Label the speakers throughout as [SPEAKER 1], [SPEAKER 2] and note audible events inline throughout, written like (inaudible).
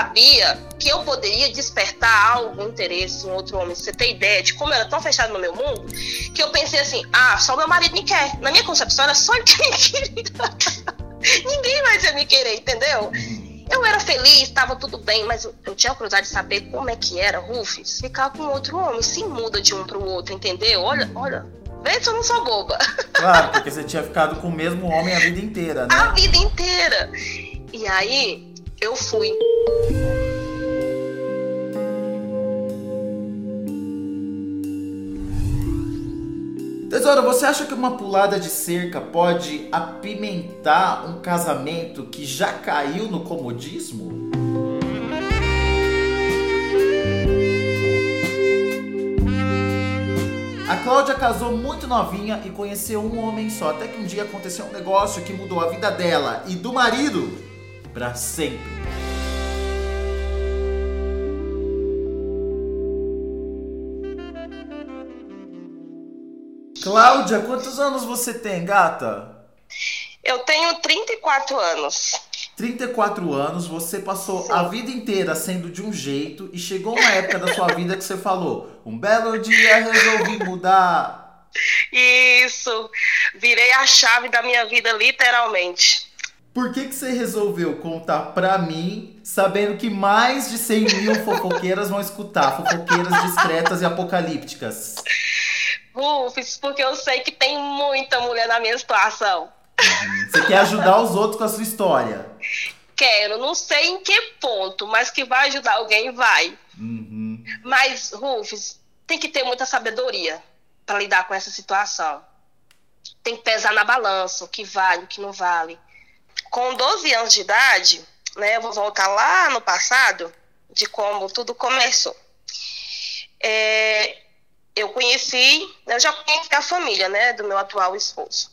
[SPEAKER 1] sabia que eu poderia despertar algum interesse em outro homem. Você tem ideia de como eu era tão fechado no meu mundo que eu pensei assim: ah, só meu marido me quer. Na minha concepção era só (laughs) ele que me queria. Ninguém mais ia me querer, entendeu? Eu era feliz, estava tudo bem, mas eu, tinha curiosidade de saber como é que era, Rufus, ficar com outro homem, se muda de um para o outro, entendeu? Olha, olha, vê se eu não sou boba.
[SPEAKER 2] Claro, porque você tinha ficado com o mesmo homem a vida inteira, né?
[SPEAKER 1] A vida inteira. E aí, eu fui.
[SPEAKER 2] Tesoura, você acha que uma pulada de cerca pode apimentar um casamento que já caiu no comodismo? A Cláudia casou muito novinha e conheceu um homem só, até que um dia aconteceu um negócio que mudou a vida dela e do marido para sempre. Cláudia, quantos anos você tem, gata?
[SPEAKER 1] Eu tenho 34 anos.
[SPEAKER 2] 34 anos, você passou Sim. a vida inteira sendo de um jeito e chegou uma época da sua vida que você falou: um belo dia resolvi mudar.
[SPEAKER 1] Isso, virei a chave da minha vida, literalmente.
[SPEAKER 2] Por que, que você resolveu contar pra mim, sabendo que mais de 100 mil (laughs) fofoqueiras vão escutar? Fofoqueiras discretas e apocalípticas.
[SPEAKER 1] Rufus, porque eu sei que tem muita mulher na minha situação.
[SPEAKER 2] Você quer ajudar os outros com a sua história?
[SPEAKER 1] Quero, não sei em que ponto, mas que vai ajudar alguém, vai. Uhum. Mas, Rufus, tem que ter muita sabedoria para lidar com essa situação. Tem que pesar na balança o que vale, o que não vale. Com 12 anos de idade, né, eu vou voltar lá no passado, de como tudo começou. É, eu conheci, eu já conheci a família, né, do meu atual esposo.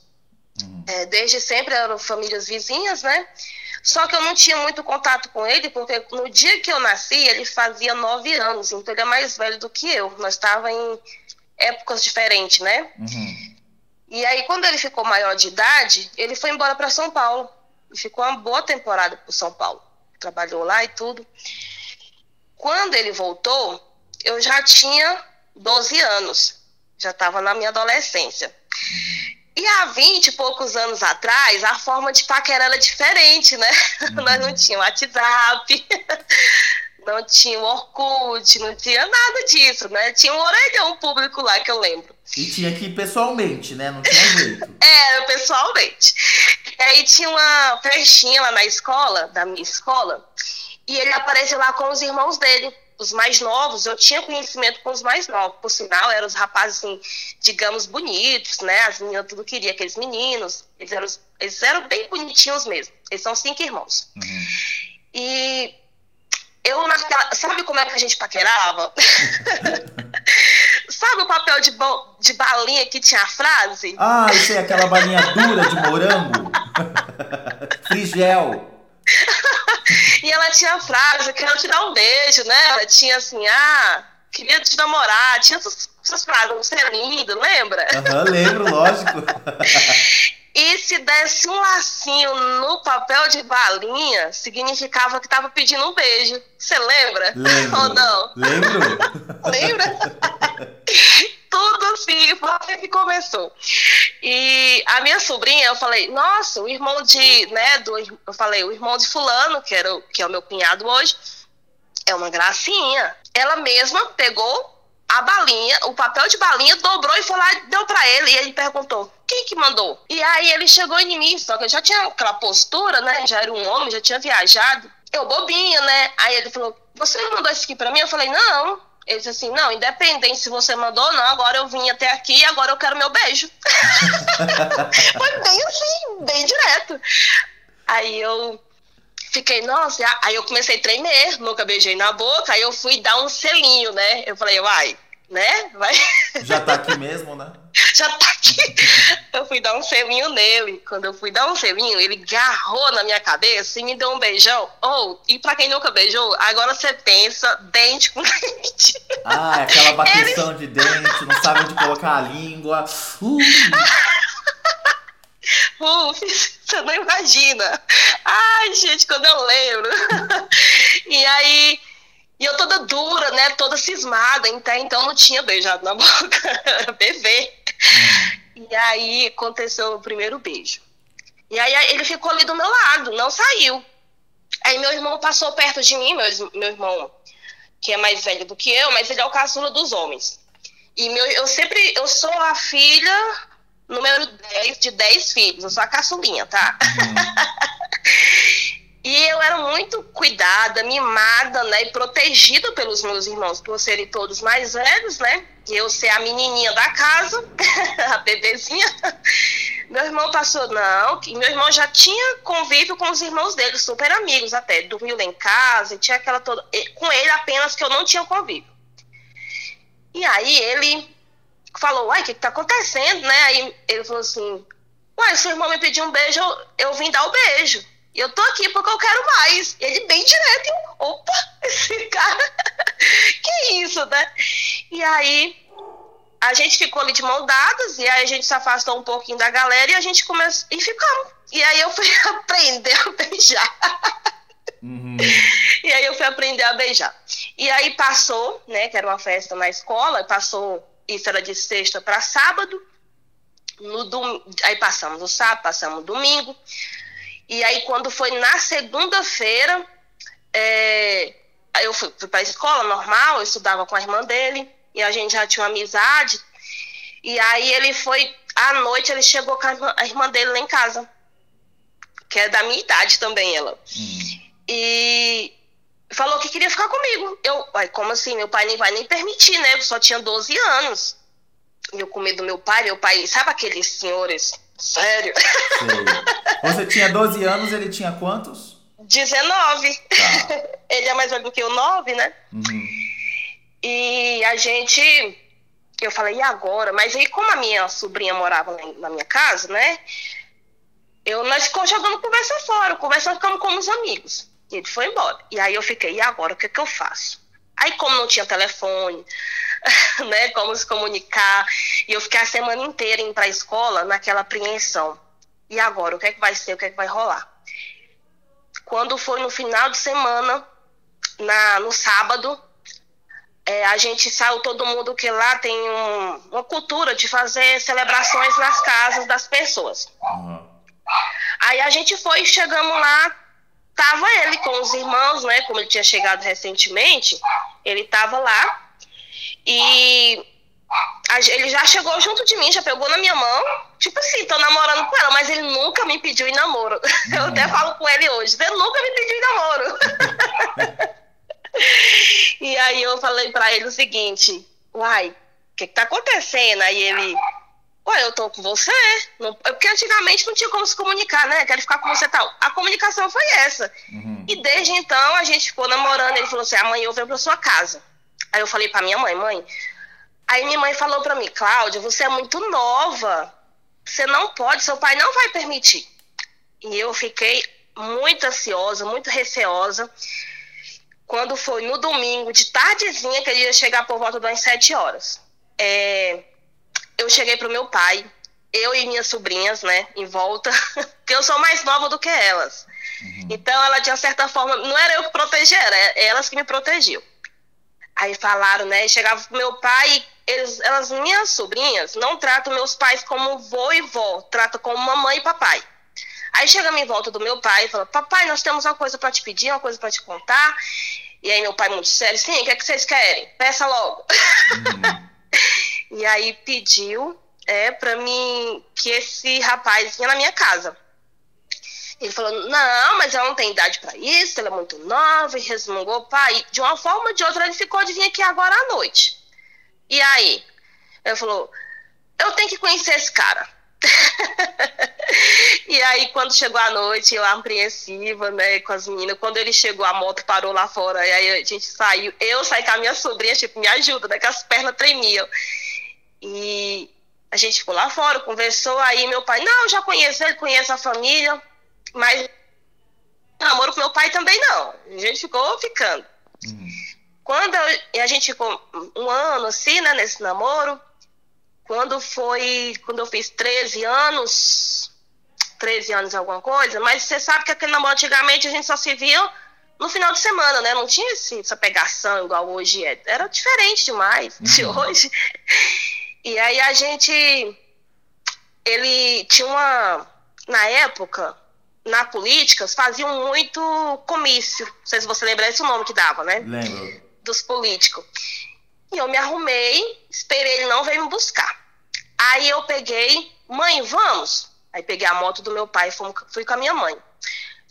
[SPEAKER 1] Uhum. É, desde sempre eram famílias vizinhas, né? Só que eu não tinha muito contato com ele, porque no dia que eu nasci, ele fazia nove anos, então ele é mais velho do que eu. Nós estávamos em épocas diferentes, né? Uhum. E aí, quando ele ficou maior de idade, ele foi embora para São Paulo. E ficou uma boa temporada por São Paulo. Trabalhou lá e tudo. Quando ele voltou, eu já tinha 12 anos. Já estava na minha adolescência. E há 20 e poucos anos atrás, a forma de paquera era diferente, né? Uhum. (laughs) Nós não tínhamos WhatsApp, não tinha o Orkut, não tinha nada disso, né? Tinha um orelhão público lá que eu lembro.
[SPEAKER 2] E tinha que ir pessoalmente, né? Não tinha jeito.
[SPEAKER 1] Era, (laughs) pessoalmente. E aí tinha uma festinha lá na escola, da minha escola, e ele apareceu lá com os irmãos dele os mais novos, eu tinha conhecimento com os mais novos, por sinal, eram os rapazes, assim, digamos, bonitos, né? As meninas tudo queria, aqueles meninos, eles eram, eles eram bem bonitinhos mesmo. Eles são cinco irmãos. Uhum. E eu, naquela, sabe como é que a gente paquerava? (laughs) sabe o papel de, bo, de balinha que tinha a frase?
[SPEAKER 2] Ah, isso é aquela balinha dura de morango? (laughs) Frigel.
[SPEAKER 1] e ela tinha a frase, eu quero te dar um beijo, né? Ela tinha assim, ah, queria te namorar, tinha essas, essas frases, você é lindo, lembra?
[SPEAKER 2] Aham, uhum, lembro, lógico. (laughs)
[SPEAKER 1] e se desse um lacinho no papel de balinha, significava que tava pedindo um beijo. Você lembra?
[SPEAKER 2] Lembro. Ou não? Lembro. (laughs)
[SPEAKER 1] Lembra? (laughs) tudo assim, foi assim que começou. E a minha sobrinha, eu falei, nossa, o irmão de, né, do, eu falei, o irmão de fulano, que, era o, que é o meu cunhado hoje, é uma gracinha. Ela mesma pegou a balinha, o papel de balinha, dobrou e foi lá e deu para ele. E ele perguntou: quem que mandou? E aí ele chegou em mim, só que eu já tinha aquela postura, né? Já era um homem, já tinha viajado. Eu bobinha, né? Aí ele falou: Você mandou isso aqui pra mim? Eu falei: Não. Ele disse assim: não, independente se você mandou ou não, agora eu vim até aqui e agora eu quero meu beijo. (laughs) Foi bem assim, bem direto. Aí eu fiquei, nossa, aí eu comecei a tremer, nunca beijei na boca, aí eu fui dar um selinho, né? Eu falei, vai, né? Vai.
[SPEAKER 2] Já tá aqui mesmo, né? (laughs)
[SPEAKER 1] Já tá aqui. Eu fui dar um selinho nele. Quando eu fui dar um selinho, ele garrou na minha cabeça e me deu um beijão. Oh, e pra quem nunca beijou, agora você pensa dente com (laughs) dente.
[SPEAKER 2] Ah, é aquela bateção ele... de dente, não sabe onde colocar a língua. Uh.
[SPEAKER 1] Uf, Você não imagina. Ai, gente, quando eu lembro. (laughs) e aí, e eu toda dura, né? Toda cismada, então, então não tinha beijado na (laughs) boca, era bebê. E aí aconteceu o primeiro beijo. E aí ele ficou ali do meu lado, não saiu. Aí meu irmão passou perto de mim, meu, meu irmão, que é mais velho do que eu, mas ele é o caçula dos homens. E meu, eu sempre, eu sou a filha número 10 de 10 filhos, eu sou a caçulinha, tá? Uhum. (laughs) e eu era muito cuidada, mimada, né, e protegida pelos meus irmãos, por serem todos mais velhos, né? E eu ser a menininha da casa, (laughs) a bebezinha. Meu irmão passou, não, que meu irmão já tinha convívio com os irmãos dele, super amigos até, dormiu lá em casa, e tinha aquela toda. Com ele apenas que eu não tinha convívio. E aí ele falou, uai, o que, que tá acontecendo, né? Aí ele falou assim, uai, seu irmão me pediu um beijo, eu, eu vim dar o beijo. Eu tô aqui porque eu quero mais. Ele bem direto, opa, (laughs) esse cara, que isso, né? E aí a gente ficou ali de mão dadas, e aí a gente se afastou um pouquinho da galera e a gente começou. E ficamos. E aí eu fui (laughs) aprender a beijar. Uhum. E aí eu fui aprender a beijar. E aí passou, né, que era uma festa na escola, passou, isso era de sexta para sábado. No dom... Aí passamos o sábado, passamos o domingo. E aí quando foi na segunda-feira, é... eu fui, fui para a escola normal, eu estudava com a irmã dele e a gente já tinha uma amizade. E aí ele foi, à noite, ele chegou com a irmã, a irmã dele lá em casa, que é da minha idade também, ela. Hum. E falou que queria ficar comigo. Eu, ai, como assim? Meu pai nem vai nem permitir, né? Eu só tinha 12 anos. E eu com medo do meu pai, meu pai, sabe aqueles senhores? Sério?
[SPEAKER 2] Você tinha 12 anos, ele tinha quantos?
[SPEAKER 1] 19. Tá. (laughs) ele é mais velho do que eu, 9, né? Uhum. E a gente. Eu falei, e agora? Mas aí, como a minha sobrinha morava na minha casa, né? Eu, nós ficamos jogando conversa fora, conversando, ficamos como os amigos. E ele foi embora. E aí eu fiquei, e agora? O que, é que eu faço? Aí, como não tinha telefone, (laughs) né, como se comunicar, e eu fiquei a semana inteira indo para a escola naquela apreensão. E agora? O que é que vai ser? O que é que vai rolar? Quando foi no final de semana, na, no sábado, é, a gente saiu todo mundo que lá tem um, uma cultura de fazer celebrações nas casas das pessoas. Uhum. Aí a gente foi, chegamos lá, tava ele com os irmãos, né? Como ele tinha chegado recentemente, ele tava lá e ele já chegou junto de mim, já pegou na minha mão, tipo assim, tô namorando com ela, mas ele nunca me pediu em namoro. (laughs) Eu até falo com ele hoje, ele nunca me pediu em namoro. (laughs) e aí eu falei para ele o seguinte, uai, o que, que tá acontecendo? Aí ele, uai, eu tô com você. Não, é porque antigamente não tinha como se comunicar, né? Quero ficar com você tal. A comunicação foi essa. Uhum. E desde então a gente ficou namorando. Ele falou assim: amanhã eu venho pra sua casa. Aí eu falei pra minha mãe, mãe. Aí minha mãe falou pra mim, Cláudia, você é muito nova. Você não pode, seu pai não vai permitir. E eu fiquei muito ansiosa, muito receosa quando foi no domingo, de tardezinha, que ele ia chegar por volta das sete horas. É, eu cheguei pro meu pai, eu e minhas sobrinhas, né, em volta, (laughs) porque eu sou mais nova do que elas. Uhum. Então, ela, de uma certa forma, não era eu que protegia, era elas que me protegiam. Aí falaram, né, chegava pro meu pai, eles, elas, minhas sobrinhas, não tratam meus pais como vô e vó, tratam como mamãe e papai. Aí chegamos em volta do meu pai e falou: Papai, nós temos uma coisa para te pedir, uma coisa para te contar. E aí meu pai, muito sério, sim, o que é que vocês querem? Peça logo. Uhum. (laughs) e aí pediu é, para mim que esse rapaz vinha na minha casa. Ele falou: Não, mas ela não tem idade para isso, ela é muito nova, e resmungou, pai. De uma forma ou de outra, ele ficou de vir aqui agora à noite. E aí? Ele falou: Eu tenho que conhecer esse cara. (laughs) e aí, quando chegou a noite, eu apreensiva, né, com as meninas, quando ele chegou, a moto parou lá fora, e aí a gente saiu, eu saí com a minha sobrinha, tipo, me ajuda, né, que as pernas tremiam. E a gente ficou lá fora, conversou, aí meu pai, não, já conheço ele, conheço a família, mas namoro com meu pai também não. A gente ficou ficando. Uhum. Quando eu, a gente ficou um ano assim, né, nesse namoro, quando foi, quando eu fiz 13 anos, 13 anos alguma coisa, mas você sabe que aquele namoro antigamente a gente só se via no final de semana, né? Não tinha esse, essa pegação igual hoje é. Era diferente demais de uhum. hoje. E aí a gente. Ele tinha uma. Na época, na política, faziam muito comício. Não sei se você lembra esse nome que dava, né?
[SPEAKER 2] Lembro.
[SPEAKER 1] Dos políticos. E eu me arrumei, esperei ele não veio me buscar. Aí eu peguei, mãe, vamos? Aí peguei a moto do meu pai e fui com a minha mãe.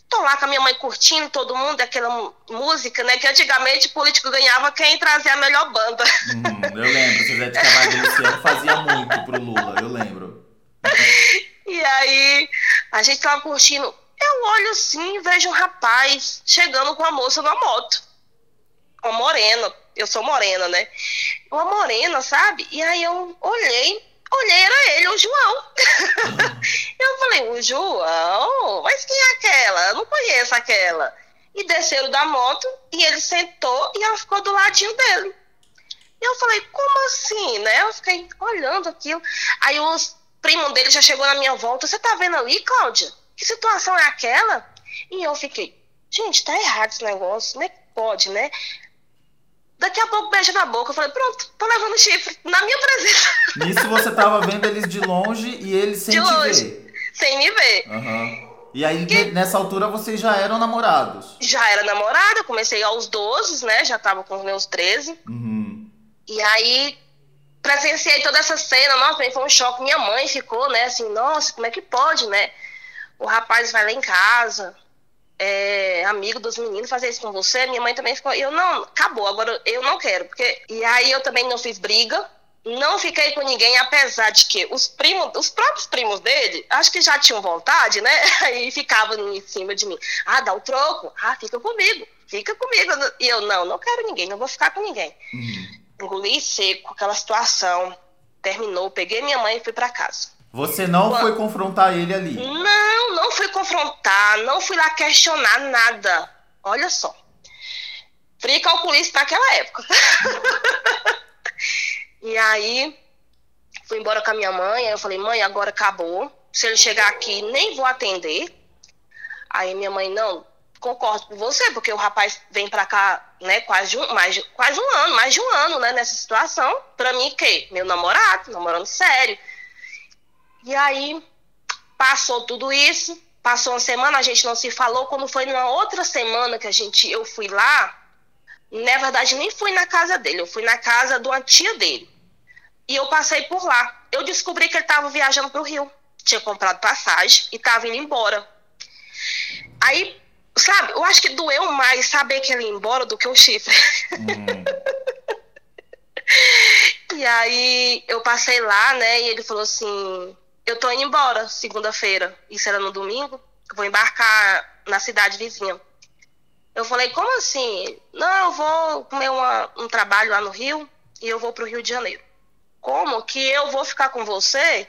[SPEAKER 1] Tô lá com a minha mãe curtindo, todo mundo, aquela música, né? Que antigamente o político ganhava quem trazia a melhor banda.
[SPEAKER 2] Hum, eu lembro, Zé de Camargo Luciano fazia muito pro Lula, eu lembro. (laughs)
[SPEAKER 1] e aí, a gente tava curtindo. Eu olho assim, vejo um rapaz chegando com a moça na moto. Uma morena, eu sou morena, né? Uma morena, sabe? E aí eu olhei, olhei, era ele, o João. (laughs) eu falei, o João? Mas quem é aquela? Eu não conheço aquela. E desceram da moto e ele sentou e ela ficou do ladinho dele. E eu falei, como assim, né? Eu fiquei olhando aquilo. Aí os primos dele já chegou na minha volta. Você tá vendo ali, Cláudia? Que situação é aquela? E eu fiquei, gente, tá errado esse negócio. É que pode, né? Daqui a pouco beija na boca. Eu falei, pronto, tô levando chifre na minha presença. (laughs)
[SPEAKER 2] Nisso você tava vendo eles de longe e eles sem de te longe, ver.
[SPEAKER 1] Sem me ver.
[SPEAKER 2] Uhum. E aí, que... nessa altura, vocês já eram namorados?
[SPEAKER 1] Já era namorada, comecei aos 12, né? Já tava com os meus 13.
[SPEAKER 2] Uhum.
[SPEAKER 1] E aí, presenciei toda essa cena. Nossa, foi um choque. Minha mãe ficou, né? Assim, nossa, como é que pode, né? O rapaz vai lá em casa, é, amigo dos meninos fazer isso com você, minha mãe também ficou, eu não, acabou, agora eu não quero, porque e aí eu também não fiz briga, não fiquei com ninguém, apesar de que os primos, os próprios primos dele, acho que já tinham vontade, né? (laughs) Aí ficavam em cima de mim. Ah, dá o troco. Ah, fica comigo. Fica comigo. E eu, não, não quero ninguém, não vou ficar com ninguém. Uhum. Engoli seco aquela situação. Terminou, peguei minha mãe e fui para casa.
[SPEAKER 2] Você não foi confrontar ele ali?
[SPEAKER 1] Não, não fui confrontar, não fui lá questionar nada. Olha só. Fui calculista naquela época. (laughs) e aí, fui embora com a minha mãe. Aí eu falei, mãe, agora acabou. Se ele chegar aqui, nem vou atender. Aí minha mãe, não, concordo com você, porque o rapaz vem pra cá, né, quase um, mais, quase um ano, mais de um ano, né, nessa situação. Pra mim, que? Meu namorado, namorando sério. E aí passou tudo isso, passou uma semana, a gente não se falou. Quando foi na outra semana que a gente, eu fui lá, na verdade nem fui na casa dele, eu fui na casa de uma tia dele. E eu passei por lá. Eu descobri que ele estava viajando para o Rio, tinha comprado passagem e estava indo embora. Aí, sabe, eu acho que doeu mais saber que ele ia embora do que o chifre. Uhum. (laughs) e aí eu passei lá, né, e ele falou assim: eu tô indo embora segunda-feira, isso era no domingo, vou embarcar na cidade vizinha. Eu falei, como assim? Não, eu vou comer uma, um trabalho lá no Rio e eu vou pro Rio de Janeiro. Como que eu vou ficar com você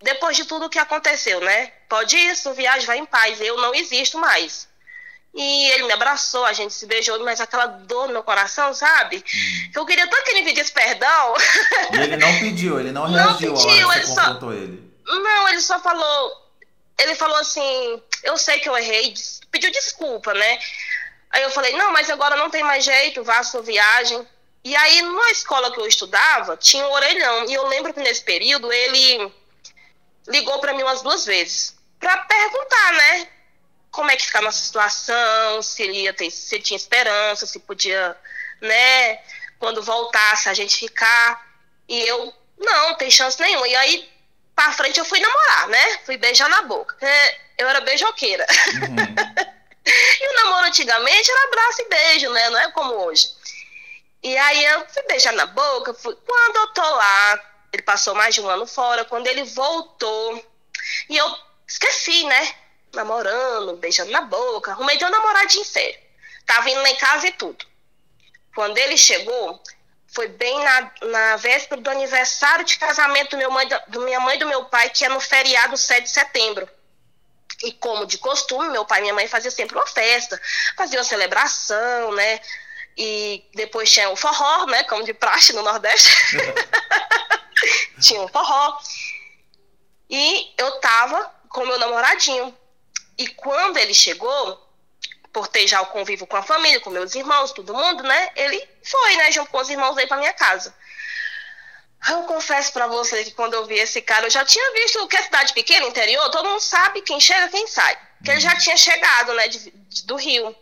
[SPEAKER 1] depois de tudo o que aconteceu, né? Pode ir, sua viagem vai em paz, eu não existo mais. E ele me abraçou, a gente se beijou, mas aquela dor no meu coração, sabe? Hum. Eu queria tanto que ele me pedisse perdão.
[SPEAKER 2] E ele não pediu, ele não reagiu não pediu, ele só... ele.
[SPEAKER 1] Não, ele só falou. Ele falou assim: eu sei que eu errei, pediu desculpa, né? Aí eu falei: não, mas agora não tem mais jeito, vá à sua viagem. E aí, na escola que eu estudava, tinha um orelhão. E eu lembro que nesse período ele ligou para mim umas duas vezes para perguntar, né? Como é que ficava a nossa situação, se ele ia ter, se tinha esperança, se podia, né? Quando voltasse a gente ficar. E eu, não, tem chance nenhuma. E aí pra frente eu fui namorar, né? Fui beijar na boca. Eu era beijoqueira. Uhum. (laughs) e o namoro antigamente era abraço e beijo, né? Não é como hoje. E aí eu fui beijar na boca. Fui... Quando eu tô lá, ele passou mais de um ano fora. Quando ele voltou, e eu esqueci, né? Namorando, beijando na boca. Arrumei de um namoradinho sério. Tava indo lá em casa e tudo. Quando ele chegou, foi bem na, na véspera do aniversário de casamento do, meu mãe, do minha mãe e do meu pai, que é no feriado 7 de setembro. E como de costume, meu pai e minha mãe faziam sempre uma festa, faziam uma celebração, né? E depois tinha o forró, né? Como de praxe no Nordeste. (laughs) tinha um forró. E eu tava com meu namoradinho. E quando ele chegou, por ter já o convívio com a família, com meus irmãos, todo mundo, né? Ele foi, né, junto com os irmãos aí pra minha casa. Eu confesso para você que quando eu vi esse cara, eu já tinha visto que é cidade pequena, interior, todo mundo sabe quem chega, quem sai. Que ele já tinha chegado, né, de, de, do Rio.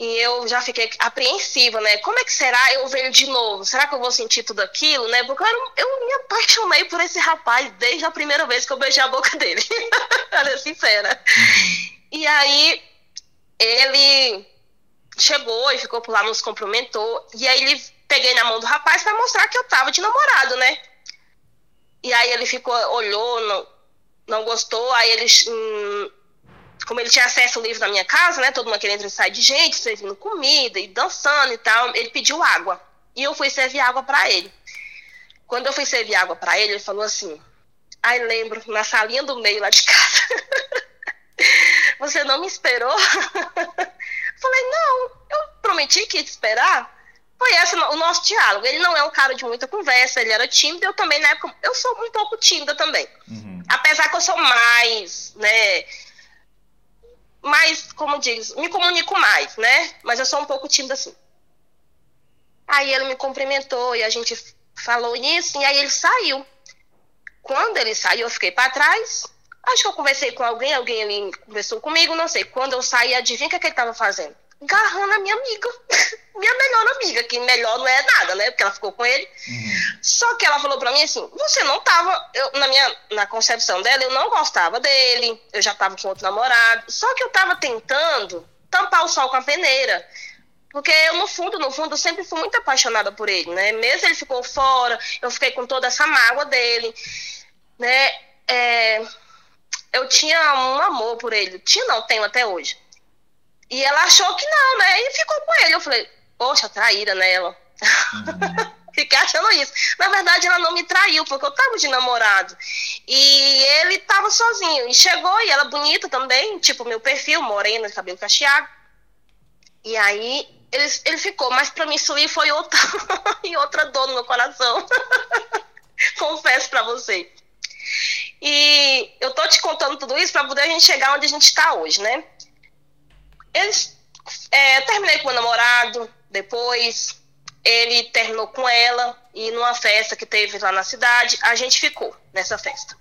[SPEAKER 1] E eu já fiquei apreensiva, né? Como é que será eu ele de novo? Será que eu vou sentir tudo aquilo, né? Porque eu, eu me apaixonei por esse rapaz desde a primeira vez que eu beijei a boca dele. (laughs) Ela é sincera. Uhum. E aí, ele chegou e ficou por lá, nos cumprimentou. E aí, ele peguei na mão do rapaz para mostrar que eu tava de namorado, né? E aí, ele ficou, olhou, não, não gostou. Aí, ele. Hum, como ele tinha acesso ao livro na minha casa, né? Todo mundo querendo entrar e sair de gente, servindo comida e dançando e tal. Ele pediu água. E eu fui servir água para ele. Quando eu fui servir água para ele, ele falou assim: Ai, lembro, na salinha do meio lá de casa. (laughs) Você não me esperou? (laughs) Falei, não, eu prometi que ia te esperar. Foi esse o nosso diálogo. Ele não é um cara de muita conversa, ele era tímido, eu também, na época, eu sou um pouco tímida também. Uhum. Apesar que eu sou mais, né, mais, como diz, me comunico mais, né? Mas eu sou um pouco tímida assim. Aí ele me cumprimentou e a gente falou nisso, e aí ele saiu. Quando ele saiu, eu fiquei para trás. Acho que eu conversei com alguém, alguém ali conversou comigo, não sei. Quando eu saí, adivinha o que, é que ele estava fazendo? Garrando a minha amiga. (laughs) minha melhor amiga, que melhor não é nada, né? Porque ela ficou com ele. Uhum. Só que ela falou para mim assim: você não tava. Eu, na minha na concepção dela, eu não gostava dele, eu já tava com outro namorado. Só que eu tava tentando tampar o sol com a peneira. Porque eu, no fundo, no fundo, sempre fui muito apaixonada por ele, né? Mesmo ele ficou fora, eu fiquei com toda essa mágoa dele, né? É, eu tinha um amor por ele. Tinha, não, tenho até hoje. E ela achou que não, né? E ficou com ele. Eu falei, poxa, traíra nela. Uhum. (laughs) Fiquei achando isso. Na verdade, ela não me traiu, porque eu tava de namorado. E ele tava sozinho. E chegou, e ela bonita também, tipo meu perfil, morena, cabelo cacheado. E aí, ele, ele ficou. Mas pra mim, isso aí foi outra, (laughs) e outra dor no meu coração. (laughs) Confesso pra você. E eu tô te contando tudo isso para poder a gente chegar onde a gente está hoje, né? Eles, é, terminei com o namorado, depois ele terminou com ela e numa festa que teve lá na cidade, a gente ficou nessa festa.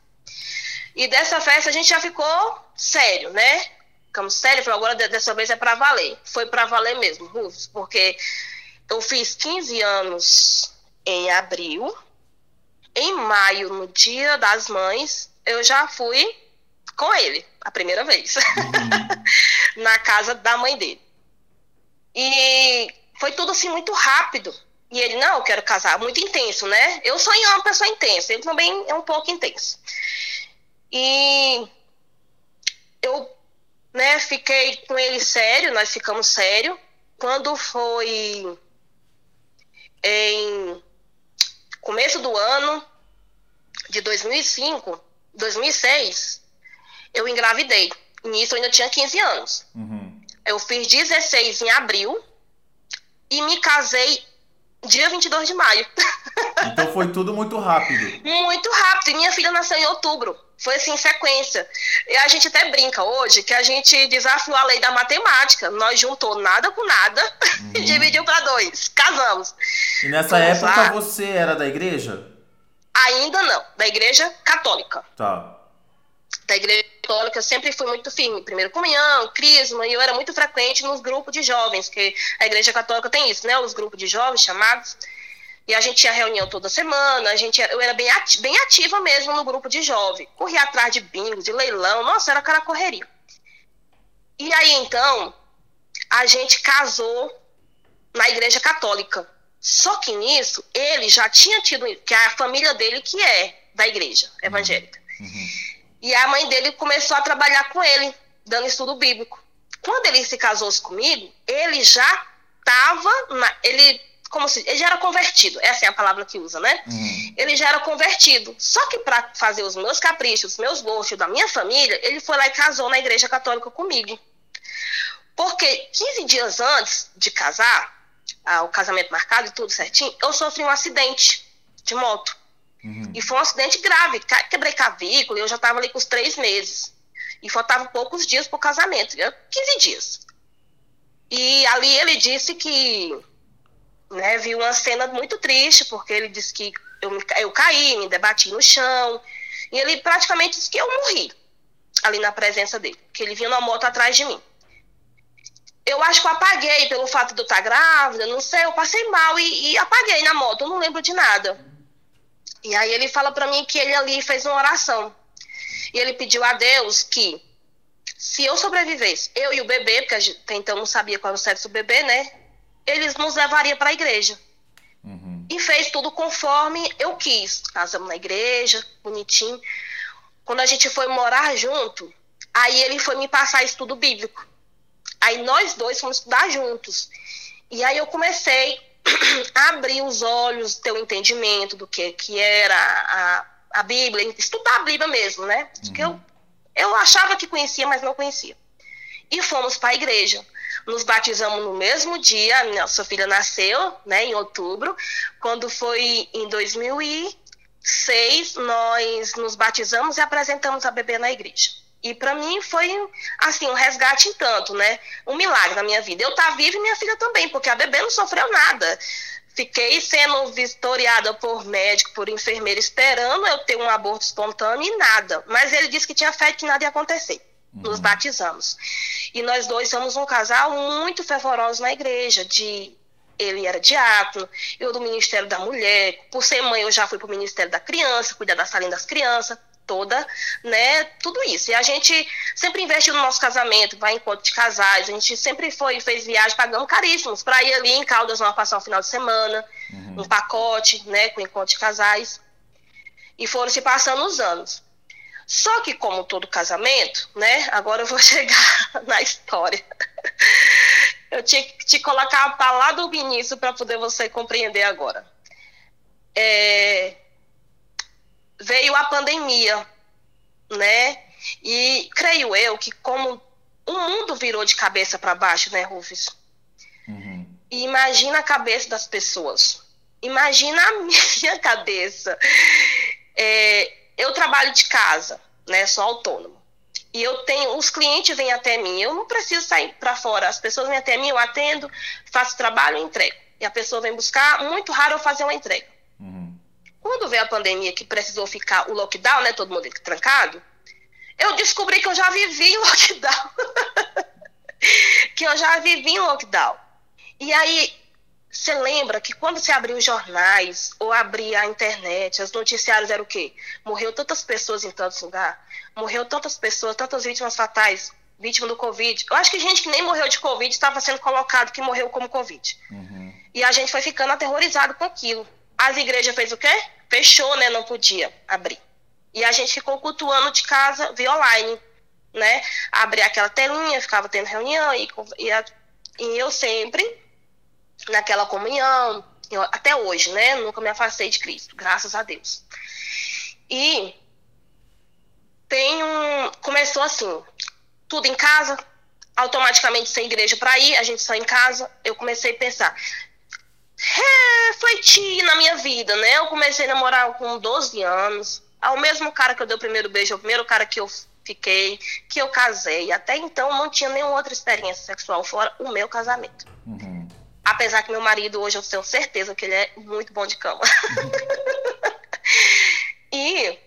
[SPEAKER 1] E dessa festa a gente já ficou sério, né? Ficamos sério, agora dessa vez é para valer. Foi para valer mesmo, porque eu fiz 15 anos em abril. Em maio, no dia das mães, eu já fui com ele, a primeira vez, uhum. (laughs) na casa da mãe dele. E foi tudo assim muito rápido. E ele, não, eu quero casar. Muito intenso, né? Eu sou uma pessoa intensa, ele também é um pouco intenso. E eu né, fiquei com ele sério, nós ficamos sério. Quando foi em começo do ano de 2005, 2006, eu engravidei. Nisso eu ainda tinha 15 anos. Uhum. Eu fiz 16 em abril e me casei dia 22 de maio. (laughs)
[SPEAKER 2] Então foi tudo muito rápido.
[SPEAKER 1] muito rápido. E minha filha nasceu em outubro. Foi assim, em sequência. E a gente até brinca hoje que a gente desafiou a lei da matemática. Nós juntou nada com nada (laughs) uhum. e dividiu para dois. Casamos.
[SPEAKER 2] E nessa época lá. você era da igreja?
[SPEAKER 1] Ainda não, da igreja católica.
[SPEAKER 2] Tá.
[SPEAKER 1] Da igreja católica eu sempre fui muito firme. Primeiro comunhão, crisma, e eu era muito frequente nos grupos de jovens, que a igreja católica tem isso, né? Os grupos de jovens chamados. E a gente tinha reunião toda semana, a gente, eu era bem, ati bem ativa mesmo no grupo de jovem. Corria atrás de bingos, de leilão, nossa, era cara correria. E aí, então, a gente casou na igreja católica. Só que nisso, ele já tinha tido, que é a família dele que é da igreja evangélica. Uhum. E a mãe dele começou a trabalhar com ele, dando estudo bíblico. Quando ele se casou comigo, ele já estava, ele como se ele já era convertido, essa é a palavra que usa, né? Uhum. Ele já era convertido. Só que para fazer os meus caprichos, os meus gostos da minha família, ele foi lá e casou na igreja católica comigo. Porque 15 dias antes de casar, ah, o casamento marcado e tudo certinho, eu sofri um acidente de moto. Uhum. E foi um acidente grave, quebrei clavícula, eu já estava ali com os três meses. E faltavam poucos dias para o casamento, 15 dias. E ali ele disse que né, viu uma cena muito triste, porque ele disse que eu, eu caí, me debati no chão, e ele praticamente disse que eu morri ali na presença dele, que ele vinha na moto atrás de mim. Eu acho que eu apaguei pelo fato de eu estar grávida, não sei, eu passei mal e, e apaguei na moto, eu não lembro de nada. E aí ele fala para mim que ele ali fez uma oração. E ele pediu a Deus que se eu sobrevivesse, eu e o bebê, porque até então não sabia qual era o sexo do bebê, né? Eles nos levariam para a igreja. Uhum. E fez tudo conforme eu quis. Casamos na igreja, bonitinho. Quando a gente foi morar junto, aí ele foi me passar estudo bíblico. Aí nós dois fomos estudar juntos. E aí eu comecei (clears throat) a abrir os olhos, ter o entendimento do que, que era a, a Bíblia, estudar a Bíblia mesmo, né? Uhum. eu, eu achava que conhecia, mas não conhecia. E fomos para a igreja. Nos batizamos no mesmo dia, nossa filha nasceu, né, em outubro. Quando foi em 2006, nós nos batizamos e apresentamos a bebê na igreja. E para mim foi assim um resgate em tanto, né? Um milagre na minha vida. Eu tá viva e minha filha também, porque a bebê não sofreu nada. Fiquei sendo vistoriada por médico, por enfermeira, esperando eu ter um aborto espontâneo e nada. Mas ele disse que tinha fé que nada ia acontecer. Uhum. Nos batizamos. E nós dois somos um casal muito fervoroso na igreja, de ele era diácono, eu do Ministério da Mulher. Por ser mãe, eu já fui para o Ministério da Criança, cuidar da salinha das crianças toda, né, tudo isso. E a gente sempre investiu no nosso casamento, vai em encontro de casais, a gente sempre foi, fez viagem, pagamos caríssimos para ir ali em Caldas, numa passar um final de semana, uhum. um pacote, né, com encontro de casais. E foram se passando os anos. Só que, como todo casamento, né, agora eu vou (laughs) chegar na história. Eu tinha que te colocar para lá do início para poder você compreender agora. É, veio a pandemia, né? E creio eu que como o mundo virou de cabeça para baixo, né, Rufus? Uhum. E imagina a cabeça das pessoas. Imagina a (laughs) minha cabeça. É, eu trabalho de casa, né? Sou autônomo. E eu tenho, os clientes vêm até mim. Eu não preciso sair para fora. As pessoas vêm até mim, eu atendo, faço trabalho e entrego. E a pessoa vem buscar. Muito raro eu fazer uma entrega. Quando veio a pandemia que precisou ficar o lockdown, né, todo mundo trancado, eu descobri que eu já vivi em (laughs) lockdown. que eu já vivi em lockdown. E aí, você lembra que quando você abria os jornais ou abria a internet, os noticiários eram o quê? Morreu tantas pessoas em tantos lugares, morreu tantas pessoas, tantas vítimas fatais, vítima do Covid. Eu acho que gente que nem morreu de Covid estava sendo colocado que morreu como Covid. Uhum. E a gente foi ficando aterrorizado com aquilo. As igrejas fez o quê? Fechou, né? Não podia abrir. E a gente ficou cultuando de casa via online, né? Abria aquela telinha, ficava tendo reunião e, e, e eu sempre naquela comunhão, eu, até hoje, né? Nunca me afastei de Cristo, graças a Deus. E tem um. Começou assim, tudo em casa, automaticamente sem igreja para ir, a gente só em casa. Eu comecei a pensar: refletir na minha vida, né? Eu comecei a namorar com 12 anos. Ao mesmo cara que eu dei o primeiro beijo, o primeiro cara que eu fiquei, que eu casei. Até então não tinha nenhuma outra experiência sexual fora o meu casamento. Uhum. Apesar que meu marido hoje eu tenho certeza que ele é muito bom de cama. (laughs) e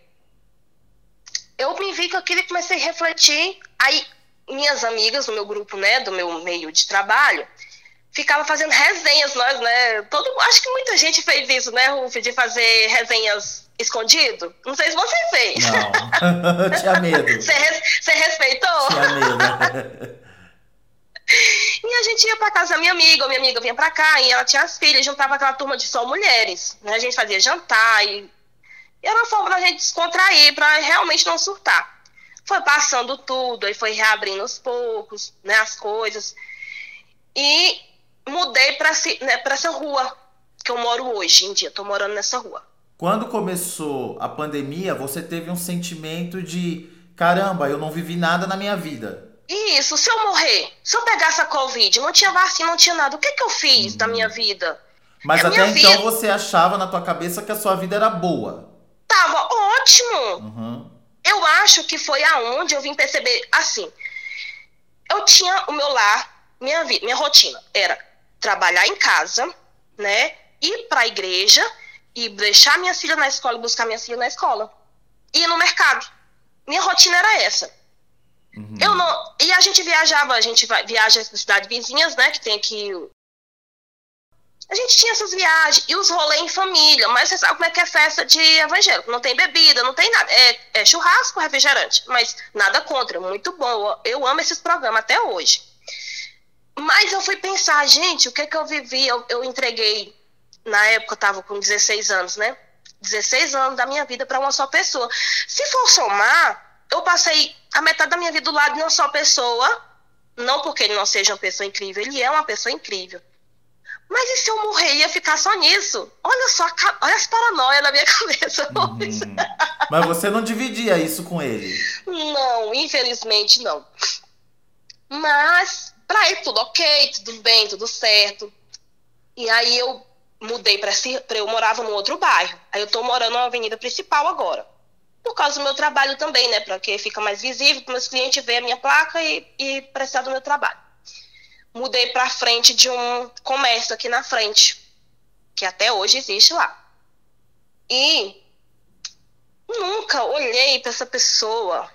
[SPEAKER 1] eu me vi com aquilo e comecei a refletir. Aí minhas amigas do meu grupo, né, do meu meio de trabalho, ficava fazendo resenhas, nós, né? Todo, acho que muita gente fez isso, né, Ruf, de fazer resenhas escondido. Não sei se você fez.
[SPEAKER 2] Não, (laughs) tinha medo.
[SPEAKER 1] Você, você respeitou?
[SPEAKER 2] Tinha medo. (laughs)
[SPEAKER 1] E a gente ia para casa da minha amiga, minha amiga vinha para cá, e ela tinha as filhas, juntava aquela turma de só mulheres. Né? A gente fazia jantar, e, e era uma forma da gente descontrair, para realmente não surtar. Foi passando tudo, aí foi reabrindo aos poucos, né, as coisas. E mudei para né, essa rua que eu moro hoje em dia. Estou morando nessa rua.
[SPEAKER 2] Quando começou a pandemia, você teve um sentimento de caramba, eu não vivi nada na minha vida.
[SPEAKER 1] Isso, se eu morrer, se eu pegar essa Covid, não tinha vacina, não tinha nada, o que, que eu fiz uhum. da minha vida?
[SPEAKER 2] Mas é até então vida... você achava na tua cabeça que a sua vida era boa.
[SPEAKER 1] ótimo. Uhum. Eu acho que foi aonde eu vim perceber, assim, eu tinha o meu lar, minha vida, minha rotina era trabalhar em casa, né, ir para a igreja e deixar minha filha na escola e buscar minha filha na escola. Ir no mercado. Minha rotina era essa. Uhum. Eu não, e a gente viajava, a gente viaja para cidades vizinhas, né, que tem aqui a gente tinha essas viagens e os rolês em família, mas você sabe como é que é festa de evangélico. Não tem bebida, não tem nada. É, é churrasco, refrigerante, mas nada contra, muito bom. Eu amo esses programas até hoje. Mas eu fui pensar, gente, o que é que eu vivi? Eu, eu entreguei, na época eu estava com 16 anos, né? 16 anos da minha vida para uma só pessoa. Se for somar, eu passei a metade da minha vida do lado de uma só pessoa, não porque ele não seja uma pessoa incrível, ele é uma pessoa incrível. Mas e se eu morrer ia ficar só nisso? Olha só, olha as paranoias na minha (laughs) cabeça.
[SPEAKER 2] Uhum. Mas você não dividia isso com ele?
[SPEAKER 1] Não, infelizmente não. Mas para ele tudo ok, tudo bem, tudo certo. E aí eu mudei para eu morava num outro bairro. Aí eu tô morando na avenida principal agora. Por causa do meu trabalho também, né? Para que fica mais visível, para meus clientes verem a minha placa e, e prestar do meu trabalho mudei para frente de um comércio aqui na frente, que até hoje existe lá. E nunca olhei para essa pessoa,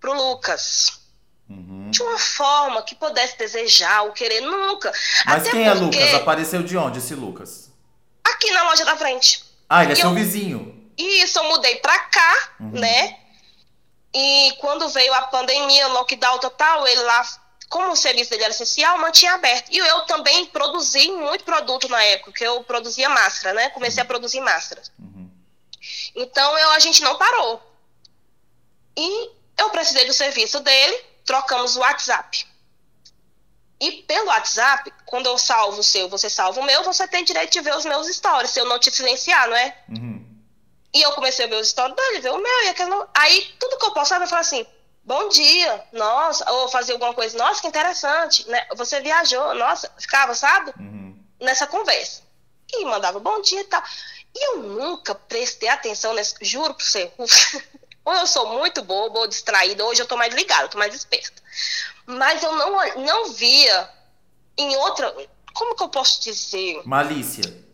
[SPEAKER 1] pro Lucas, uhum. de uma forma que pudesse desejar ou querer, nunca.
[SPEAKER 2] Mas até quem é Lucas? Apareceu de onde esse Lucas?
[SPEAKER 1] Aqui na loja da frente.
[SPEAKER 2] Ah, ele é seu eu... vizinho.
[SPEAKER 1] Isso, eu mudei pra cá, uhum. né? E quando veio a pandemia, lockdown total, ele lá como o serviço dele era essencial, mantinha aberto. E eu também produzi muito produto na época, que eu produzia máscara, né? Comecei a uhum. produzir máscaras. Uhum. Então eu, a gente não parou. E eu precisei do serviço dele, trocamos o WhatsApp. E pelo WhatsApp, quando eu salvo o seu, você salva o meu, você tem direito de ver os meus stories, se eu não te silenciar, não é? Uhum. E eu comecei a ver os stories dele, ver o meu, e aquele. Aí tudo que eu postava, eu falava assim: bom dia, nossa, ou fazer alguma coisa, nossa, que interessante, né? Você viajou, nossa, ficava, sabe? Uhum. Nessa conversa. E mandava bom dia e tal. E eu nunca prestei atenção nesse, juro pra você. (laughs) ou eu sou muito boba ou distraída, hoje eu tô mais ligada, eu tô mais esperta. Mas eu não, não via em outra. Como que eu posso dizer?
[SPEAKER 2] Malícia.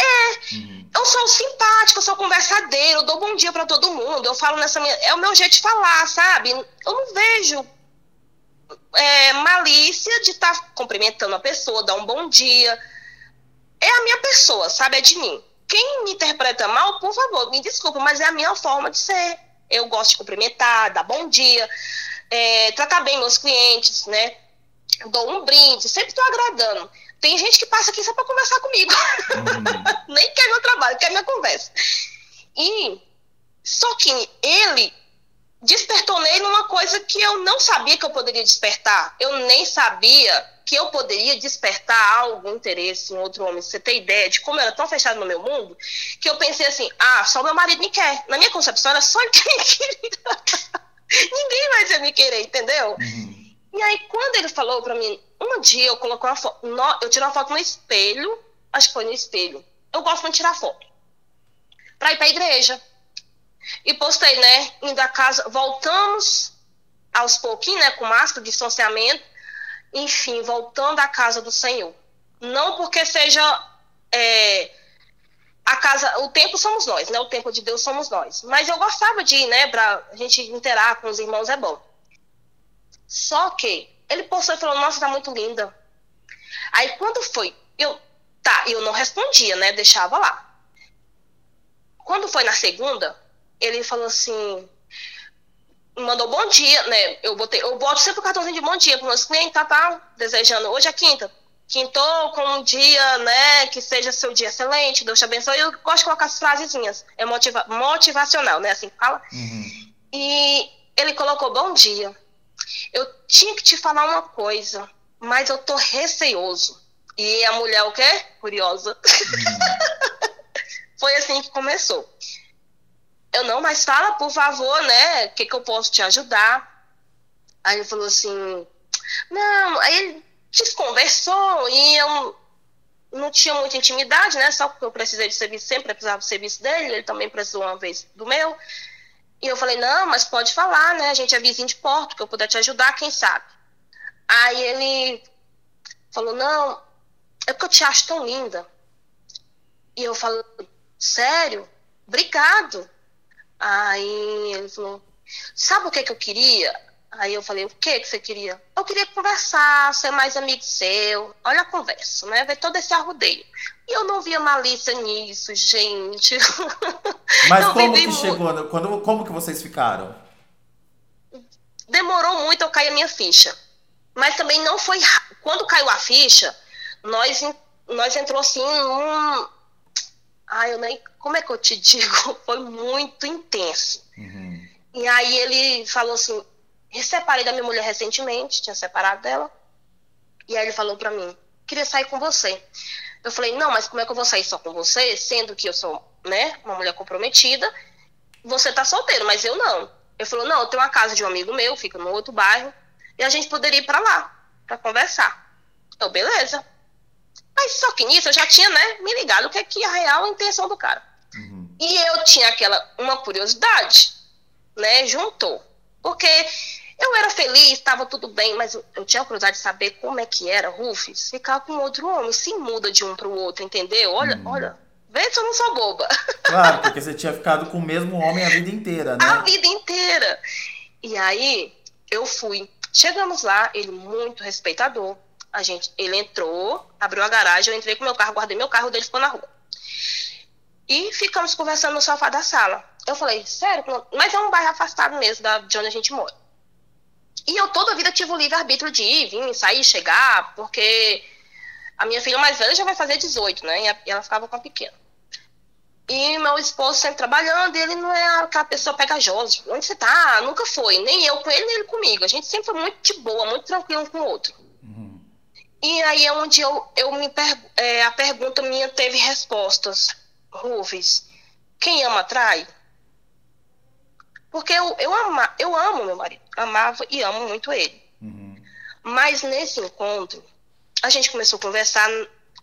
[SPEAKER 1] É, uhum. eu sou simpática, eu sou conversadeira, eu dou bom dia para todo mundo, eu falo nessa minha. É o meu jeito de falar, sabe? Eu não vejo é, malícia de estar tá cumprimentando a pessoa, dar um bom dia. É a minha pessoa, sabe? É de mim. Quem me interpreta mal, por favor, me desculpa, mas é a minha forma de ser. Eu gosto de cumprimentar, dar bom dia, é, tratar bem meus clientes, né? Dou um brinde, sempre estou agradando. Tem gente que passa aqui só para conversar comigo. Uhum. (laughs) Nem quer meu trabalho, quer minha conversa. E só que ele despertou nele uma coisa que eu não sabia que eu poderia despertar. Eu nem sabia que eu poderia despertar algum interesse em outro homem. Você tem ideia de como eu era tão fechado no meu mundo que eu pensei assim: ah, só meu marido me quer. Na minha concepção era só ele (laughs) que me queria. Ninguém mais ia me querer, entendeu? Uhum. E aí, quando ele falou para mim, um dia eu coloquei uma foto, eu tirei uma foto no espelho, acho que foi no espelho. Eu gosto de tirar foto. Pra ir pra igreja. E postei, né? Indo a casa, voltamos aos pouquinhos, né? Com máscara, distanciamento. Enfim, voltando à casa do Senhor. Não porque seja é, a casa, o tempo somos nós, né? O tempo de Deus somos nós. Mas eu gostava de ir, né? Pra gente interar com os irmãos é bom. Só que ele postou e falou, nossa, tá muito linda. Aí quando foi, eu, tá, eu não respondia, né? Deixava lá. Quando foi na segunda, ele falou assim, mandou bom dia, né? Eu botei, eu boto sempre o cartãozinho de bom dia para meus clientes, tá, tá? Desejando, hoje é quinta. Quintou com um dia, né? Que seja seu dia excelente, Deus te abençoe. Eu gosto de colocar as frasezinhas. É motiva motivacional, né? Assim que fala. Uhum. E ele colocou bom dia. Eu tinha que te falar uma coisa, mas eu tô receoso. E a mulher, o quê? Curiosa. Hum. (laughs) Foi assim que começou. Eu não, mas fala, por favor, né? O que, que eu posso te ajudar? Aí ele falou assim: não, aí ele desconversou e eu não tinha muita intimidade, né? Só porque eu precisei de serviço, sempre precisava do serviço dele, ele também precisou uma vez do meu. E eu falei, não, mas pode falar, né? A gente é vizinho de porto, que eu puder te ajudar, quem sabe. Aí ele falou, não, é porque eu te acho tão linda. E eu falei, sério? Obrigado. Aí ele falou, sabe o que, que eu queria? Aí eu falei, o que que você queria? Eu queria conversar, ser mais amigo seu. Olha a conversa, né? Ver todo esse arrudeio. E eu não via malícia nisso, gente. (laughs)
[SPEAKER 2] Mas como que chegou? Quando, como que vocês ficaram?
[SPEAKER 1] Demorou muito eu cair a minha ficha. Mas também não foi... Quando caiu a ficha, nós, nós entrou assim num... Ai, eu nem... Como é que eu te (laughs) digo? Foi muito intenso. Uhum. E aí ele falou assim, separei da minha mulher recentemente, tinha separado dela. E aí ele falou pra mim, queria sair com você. Eu falei, não, mas como é que eu vou sair só com você, sendo que eu sou, né, uma mulher comprometida? Você tá solteiro, mas eu não. Ele falou, não, eu tenho uma casa de um amigo meu, fica no outro bairro, e a gente poderia ir pra lá, pra conversar. Eu, beleza. Mas só que nisso eu já tinha, né, me ligado o que é que a real intenção do cara. Uhum. E eu tinha aquela, uma curiosidade, né, juntou. Porque eu era feliz, estava tudo bem, mas eu, eu, tinha a curiosidade de saber como é que era, Rufus, ficar com outro homem, se muda de um para o outro, entendeu? Olha, hum. olha, vê se eu não sou boba. (laughs)
[SPEAKER 2] Claro, porque você tinha ficado com o mesmo homem a vida inteira, né?
[SPEAKER 1] A vida inteira. E aí, eu fui. Chegamos lá, ele muito respeitador. A gente, ele entrou, abriu a garagem, eu entrei com meu carro, guardei meu carro, dele ficou na rua. E ficamos conversando no sofá da sala. Eu falei, sério? Mas é um bairro afastado mesmo da, de onde a gente mora. E eu toda a vida tive o livre-arbítrio de ir, vir, sair, chegar, porque a minha filha mais velha já vai fazer 18, né? E ela ficava com a pequena. E meu esposo sempre trabalhando, ele não é aquela pessoa pegajosa. Onde você tá? Nunca foi. Nem eu com ele, nem ele comigo. A gente sempre foi muito de boa, muito tranquilo um com o outro. Uhum. E aí é onde eu, eu me per, é, a pergunta minha teve respostas. Rufus, quem ama trai? Porque eu, eu, ama, eu amo meu marido, amava e amo muito ele. Uhum. Mas nesse encontro, a gente começou a conversar,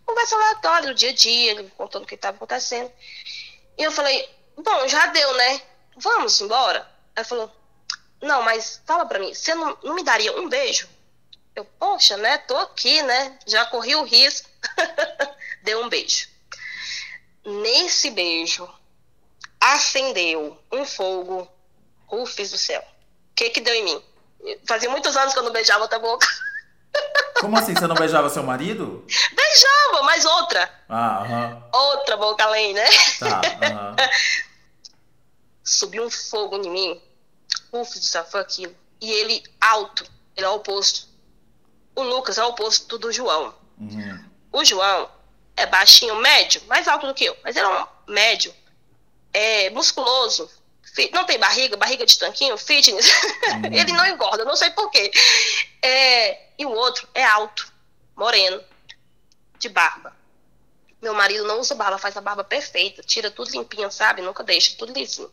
[SPEAKER 1] conversa aleatória do dia a dia, contando o que estava acontecendo. E eu falei, bom, já deu, né? Vamos embora? Ela falou, não, mas fala pra mim, você não, não me daria um beijo? Eu, poxa, né? Tô aqui, né? Já corri o risco. (laughs) Deu um beijo. Nesse beijo, acendeu um fogo Rufus do céu. O que que deu em mim? Fazia muitos anos que eu não beijava outra boca. (laughs)
[SPEAKER 2] Como assim? Você não beijava seu marido?
[SPEAKER 1] Beijava, mas outra.
[SPEAKER 2] Ah, aham.
[SPEAKER 1] Outra boca além, né?
[SPEAKER 2] Tá, aham. (laughs)
[SPEAKER 1] Subiu um fogo em mim. Céu, foi aquilo. E ele alto, ele é o oposto. O Lucas é o oposto do João. Uhum. O João é baixinho, médio, mais alto do que eu, mas ele é um médio, é musculoso, não tem barriga, barriga de tanquinho, fitness, uhum. (laughs) ele não engorda, não sei porquê. É, e o outro é alto, moreno, de barba. Meu marido não usa barba, faz a barba perfeita, tira tudo limpinho, sabe? Nunca deixa, tudo lisinho.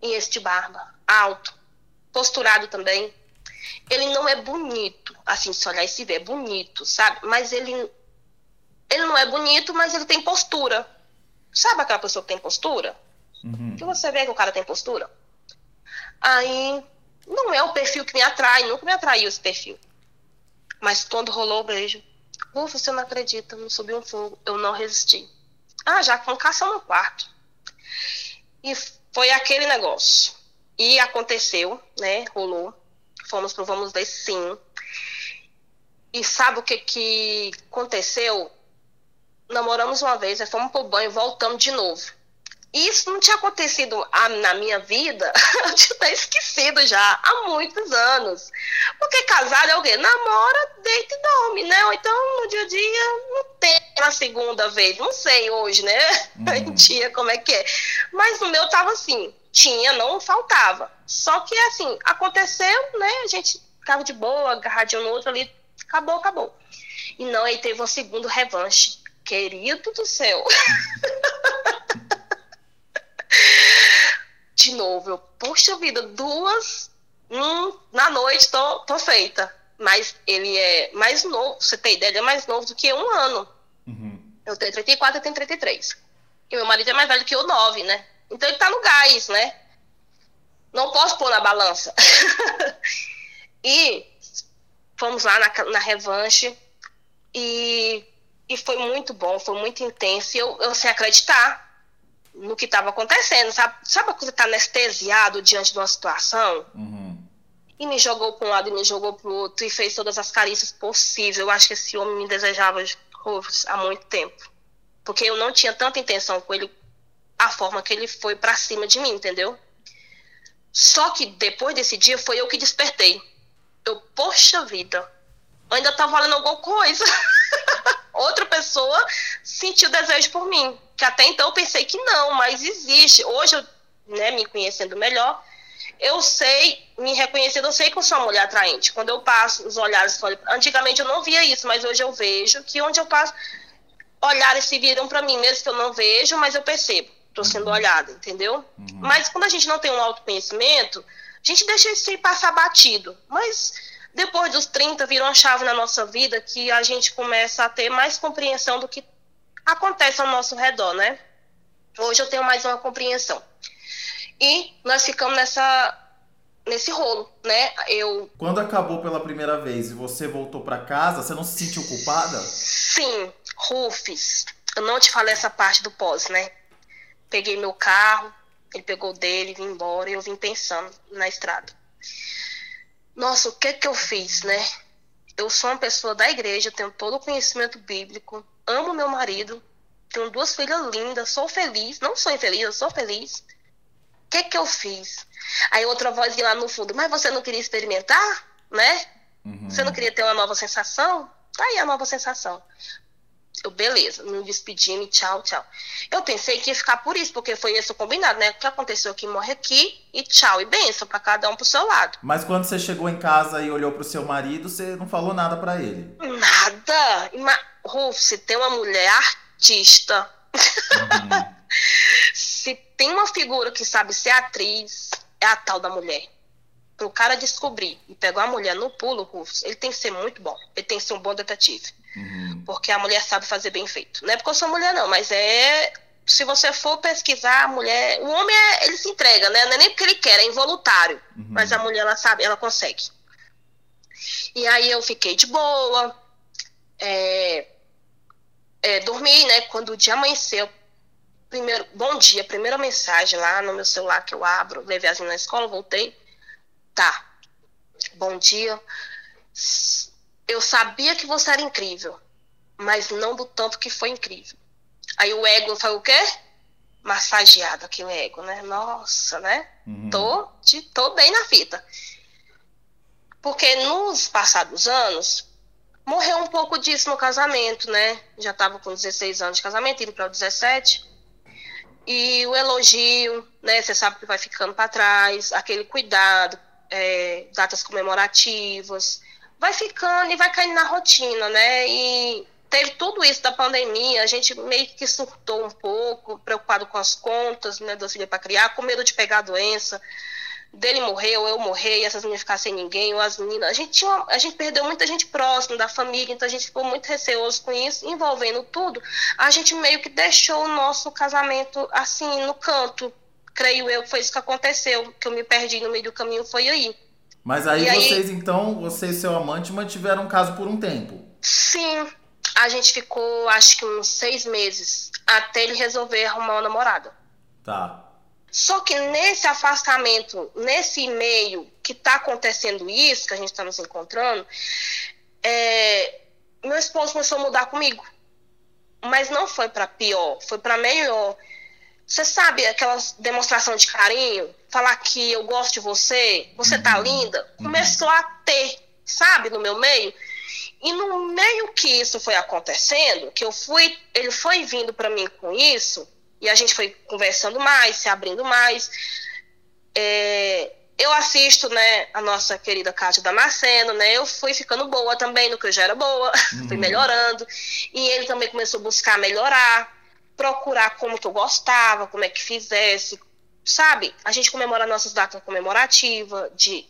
[SPEAKER 1] E esse de barba, alto, posturado também. Ele não é bonito, assim, se olhar e se ver, é bonito, sabe? Mas ele, ele não é bonito, mas ele tem postura. Sabe aquela pessoa que tem postura? Uhum. Que você vê que o cara tem postura. Aí, não é o perfil que me atrai, nunca me atraiu esse perfil. Mas quando rolou o beijo, ufa, você não acredita, não subiu um fogo, eu não resisti. Ah, já com caça no quarto. E foi aquele negócio. E aconteceu, né? Rolou. Fomos pro Vamos Ver sim. E sabe o que que aconteceu? Namoramos uma vez, fomos pro banho, voltamos de novo. Isso não tinha acontecido na minha vida, (laughs) eu tinha até esquecido já, há muitos anos. Porque casado é o quê? Namora, deita e dorme, né? Ou então no dia a dia não tem a segunda vez, não sei hoje, né? (laughs) Uhum. Dia como é que é. Mas no meu tava assim, tinha, não faltava. Só que assim, aconteceu, né? A gente ficava de boa, agarradinho no outro ali, acabou, acabou. E não, aí teve um segundo revanche. Querido do céu. (laughs) de novo. Eu, poxa vida, duas hum, na noite, tô, tô feita. Mas ele é mais novo, você tem ideia, ele é mais novo do que um ano. Uhum. Eu tenho 34, eu tenho 33. E meu marido é mais velho que eu, 9, né? Então ele tá no gás, né? Não posso pôr na balança. (laughs) e fomos lá na, na revanche e, e foi muito bom, foi muito intenso. E eu, eu sem acreditar no que estava acontecendo, sabe? Sabe quando está anestesiado diante de uma situação? Uhum. E me jogou para um lado e me jogou para o outro e fez todas as carícias possíveis. Eu acho que esse homem me desejava há muito tempo. Porque eu não tinha tanta intenção com ele, a forma que ele foi para cima de mim, entendeu? Só que depois desse dia foi eu que despertei. Eu, poxa vida, ainda tá valendo alguma coisa. (laughs) Outra pessoa sentiu desejo por mim. Que até então eu pensei que não, mas existe. Hoje, eu, né, me conhecendo melhor, eu sei, me reconhecendo, eu sei que eu sou uma mulher atraente. Quando eu passo os olhares, antigamente eu não via isso, mas hoje eu vejo que onde eu passo, olhares se viram para mim, mesmo que eu não vejo, mas eu percebo, estou sendo uhum. olhada, entendeu? Uhum. Mas quando a gente não tem um autoconhecimento, a gente deixa isso aí passar batido. Mas depois dos 30 vira uma chave na nossa vida que a gente começa a ter mais compreensão do que acontece ao nosso redor, né? Hoje eu tenho mais uma compreensão. E nós ficamos nessa nesse rolo, né? Eu
[SPEAKER 2] Quando acabou pela primeira vez e você voltou para casa, você não se sentiu culpada?
[SPEAKER 1] Sim, Rufus. Eu não te falei essa parte do pós, né? Peguei meu carro, ele pegou dele, vim embora e eu vim pensando na estrada. Nossa, o que que eu fiz, né? Eu sou uma pessoa da igreja, tenho todo o conhecimento bíblico, amo meu marido, tenho duas filhas lindas, sou feliz, não sou infeliz, eu sou feliz. O que que eu fiz? Aí outra voz lá no fundo, mas você não queria experimentar, né? Uhum. Você não queria ter uma nova sensação? Tá aí a nova sensação. Eu, beleza, me despedindo, tchau, tchau. Eu pensei que ia ficar por isso, porque foi esse o combinado, né? O que aconteceu aqui, morre aqui e tchau, e benção para cada um pro seu lado.
[SPEAKER 2] Mas quando você chegou em casa e olhou pro seu marido, você não falou nada para ele?
[SPEAKER 1] Nada! Ruf, se tem uma mulher artista, uhum. (laughs) se tem uma figura que sabe ser atriz, é a tal da mulher. Pro cara descobrir e pegar uma mulher no pulo, Rufus, ele tem que ser muito bom. Ele tem que ser um bom detetive. Uhum. Porque a mulher sabe fazer bem feito. Não é porque eu sou mulher, não, mas é. Se você for pesquisar, a mulher. O homem, é, ele se entrega, né? Não é nem porque ele quer, é involuntário. Uhum. Mas a mulher, ela sabe, ela consegue. E aí eu fiquei de boa. É, é, dormi, né? Quando o dia amanheceu, primeiro, bom dia, primeira mensagem lá no meu celular que eu abro, levei as na escola, voltei. Tá. Bom dia eu sabia que você era incrível, mas não do tanto que foi incrível. Aí o ego foi o quê? Massageado aquele ego, né? Nossa, né? Uhum. Tô, tô bem na fita. Porque nos passados anos, morreu um pouco disso no casamento, né? Já tava com 16 anos de casamento, indo para o 17. E o elogio, né? Você sabe que vai ficando para trás, aquele cuidado, é, datas comemorativas, vai ficando e vai caindo na rotina, né? E teve tudo isso da pandemia, a gente meio que surtou um pouco, preocupado com as contas, né, do filho para criar, com medo de pegar a doença, dele morrer, ou eu morrer, e essas meninas ficar sem ninguém, ou as meninas. A gente, tinha a gente perdeu muita gente próxima da família, então a gente ficou muito receoso com isso, envolvendo tudo. A gente meio que deixou o nosso casamento assim, no canto. Creio eu que foi isso que aconteceu, que eu me perdi no meio do caminho, foi aí.
[SPEAKER 2] Mas aí e vocês, aí, então, você e seu amante mantiveram um caso por um tempo?
[SPEAKER 1] Sim. A gente ficou, acho que uns seis meses, até ele resolver arrumar uma namorada.
[SPEAKER 2] Tá.
[SPEAKER 1] Só que nesse afastamento, nesse meio que tá acontecendo isso, que a gente está nos encontrando, é, meu esposo começou a mudar comigo. Mas não foi para pior, foi para melhor. Você sabe aquela demonstração de carinho? Falar que eu gosto de você, você tá uhum. linda? Uhum. Começou a ter, sabe, no meu meio. E no meio que isso foi acontecendo, que eu fui, ele foi vindo para mim com isso, e a gente foi conversando mais, se abrindo mais. É, eu assisto, né, a nossa querida Cátia Damasceno, né? Eu fui ficando boa também, no que eu já era boa, (laughs) uhum. fui melhorando. E ele também começou a buscar melhorar procurar como que eu gostava, como é que fizesse, sabe? A gente comemora nossas datas comemorativas de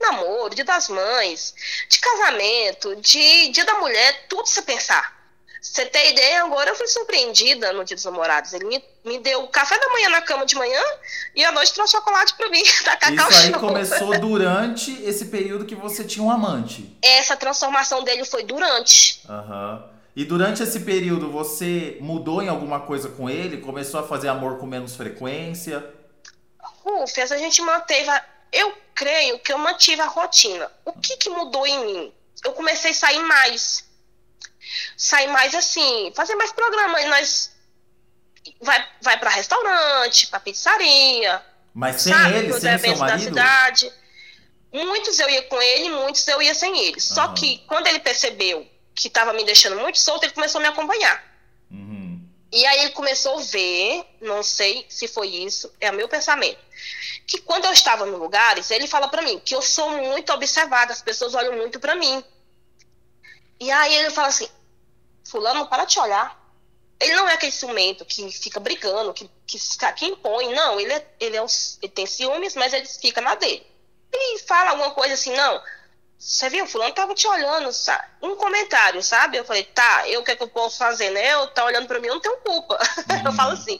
[SPEAKER 1] namoro, dia das mães, de casamento, de dia da mulher, tudo você pensar. Você tem ideia? Agora eu fui surpreendida no Dia dos Namorados. Ele me, me deu café da manhã na cama de manhã e à noite trouxe chocolate para mim, (laughs) da Cacau
[SPEAKER 2] Isso aí Show. começou durante esse período que você tinha um amante.
[SPEAKER 1] Essa transformação dele foi durante.
[SPEAKER 2] Aham. Uhum. E durante esse período você mudou em alguma coisa com ele? Começou a fazer amor com menos frequência?
[SPEAKER 1] Rufus, a gente manteve. A... Eu creio que eu mantive a rotina. O que, que mudou em mim? Eu comecei a sair mais. Sair mais assim, fazer mais programas. Nós vai, vai para restaurante, para pizzaria.
[SPEAKER 2] Mas sem sabe, ele, sem seu marido? da cidade.
[SPEAKER 1] Muitos eu ia com ele, muitos eu ia sem ele. Só que quando ele percebeu que estava me deixando muito solto, ele começou a me acompanhar. Uhum. E aí ele começou a ver, não sei se foi isso, é o meu pensamento, que quando eu estava em lugares, ele fala para mim que eu sou muito observada, as pessoas olham muito para mim. E aí ele fala assim, fulano, para de olhar. Ele não é aquele ciumento que fica brigando, que, que, que impõe, não, ele, é, ele, é um, ele tem ciúmes, mas ele fica na dele. Ele fala alguma coisa assim, não, você viu, fulano tava te olhando, sabe? um comentário, sabe? Eu falei, tá, eu o que, é que eu posso fazer, né? Eu tá olhando para mim, eu não tenho culpa. Uhum. (laughs) eu falo assim.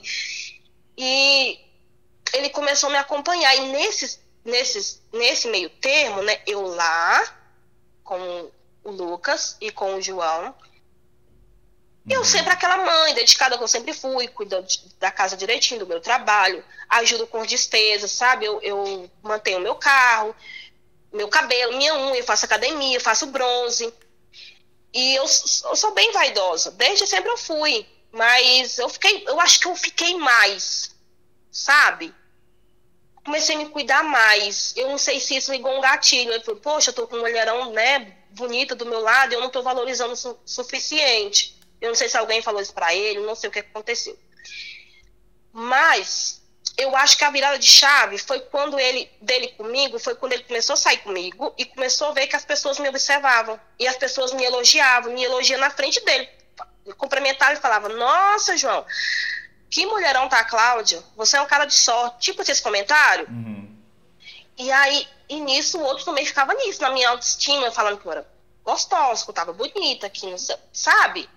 [SPEAKER 1] E ele começou a me acompanhar. E nesses, nesses, nesse meio termo, né, eu lá, com o Lucas e com o João, eu uhum. sempre aquela mãe dedicada que eu sempre fui, cuidando da casa direitinho, do meu trabalho, ajudo com despesas, sabe? Eu, eu mantenho meu carro, meu cabelo, minha unha, eu faço academia, faço bronze. E eu, eu sou bem vaidosa, desde sempre eu fui. Mas eu fiquei, eu acho que eu fiquei mais, sabe? Comecei a me cuidar mais. Eu não sei se isso ligou um gatilho. Eu falei, poxa, eu tô com um mulherão, né, bonita do meu lado, eu não tô valorizando o su suficiente. Eu não sei se alguém falou isso para ele, não sei o que aconteceu. Mas eu acho que a virada de chave foi quando ele, dele comigo, foi quando ele começou a sair comigo e começou a ver que as pessoas me observavam. E as pessoas me elogiavam, me elogiam na frente dele. Cumprimentavam e falavam, nossa, João, que mulherão tá a Cláudia? Você é um cara de sorte. Tipo esse comentário. Uhum. E aí, e nisso, o outro também ficava nisso, na minha autoestima, falando que eu era gostosa, que eu tava bonita, que não sei, sabe?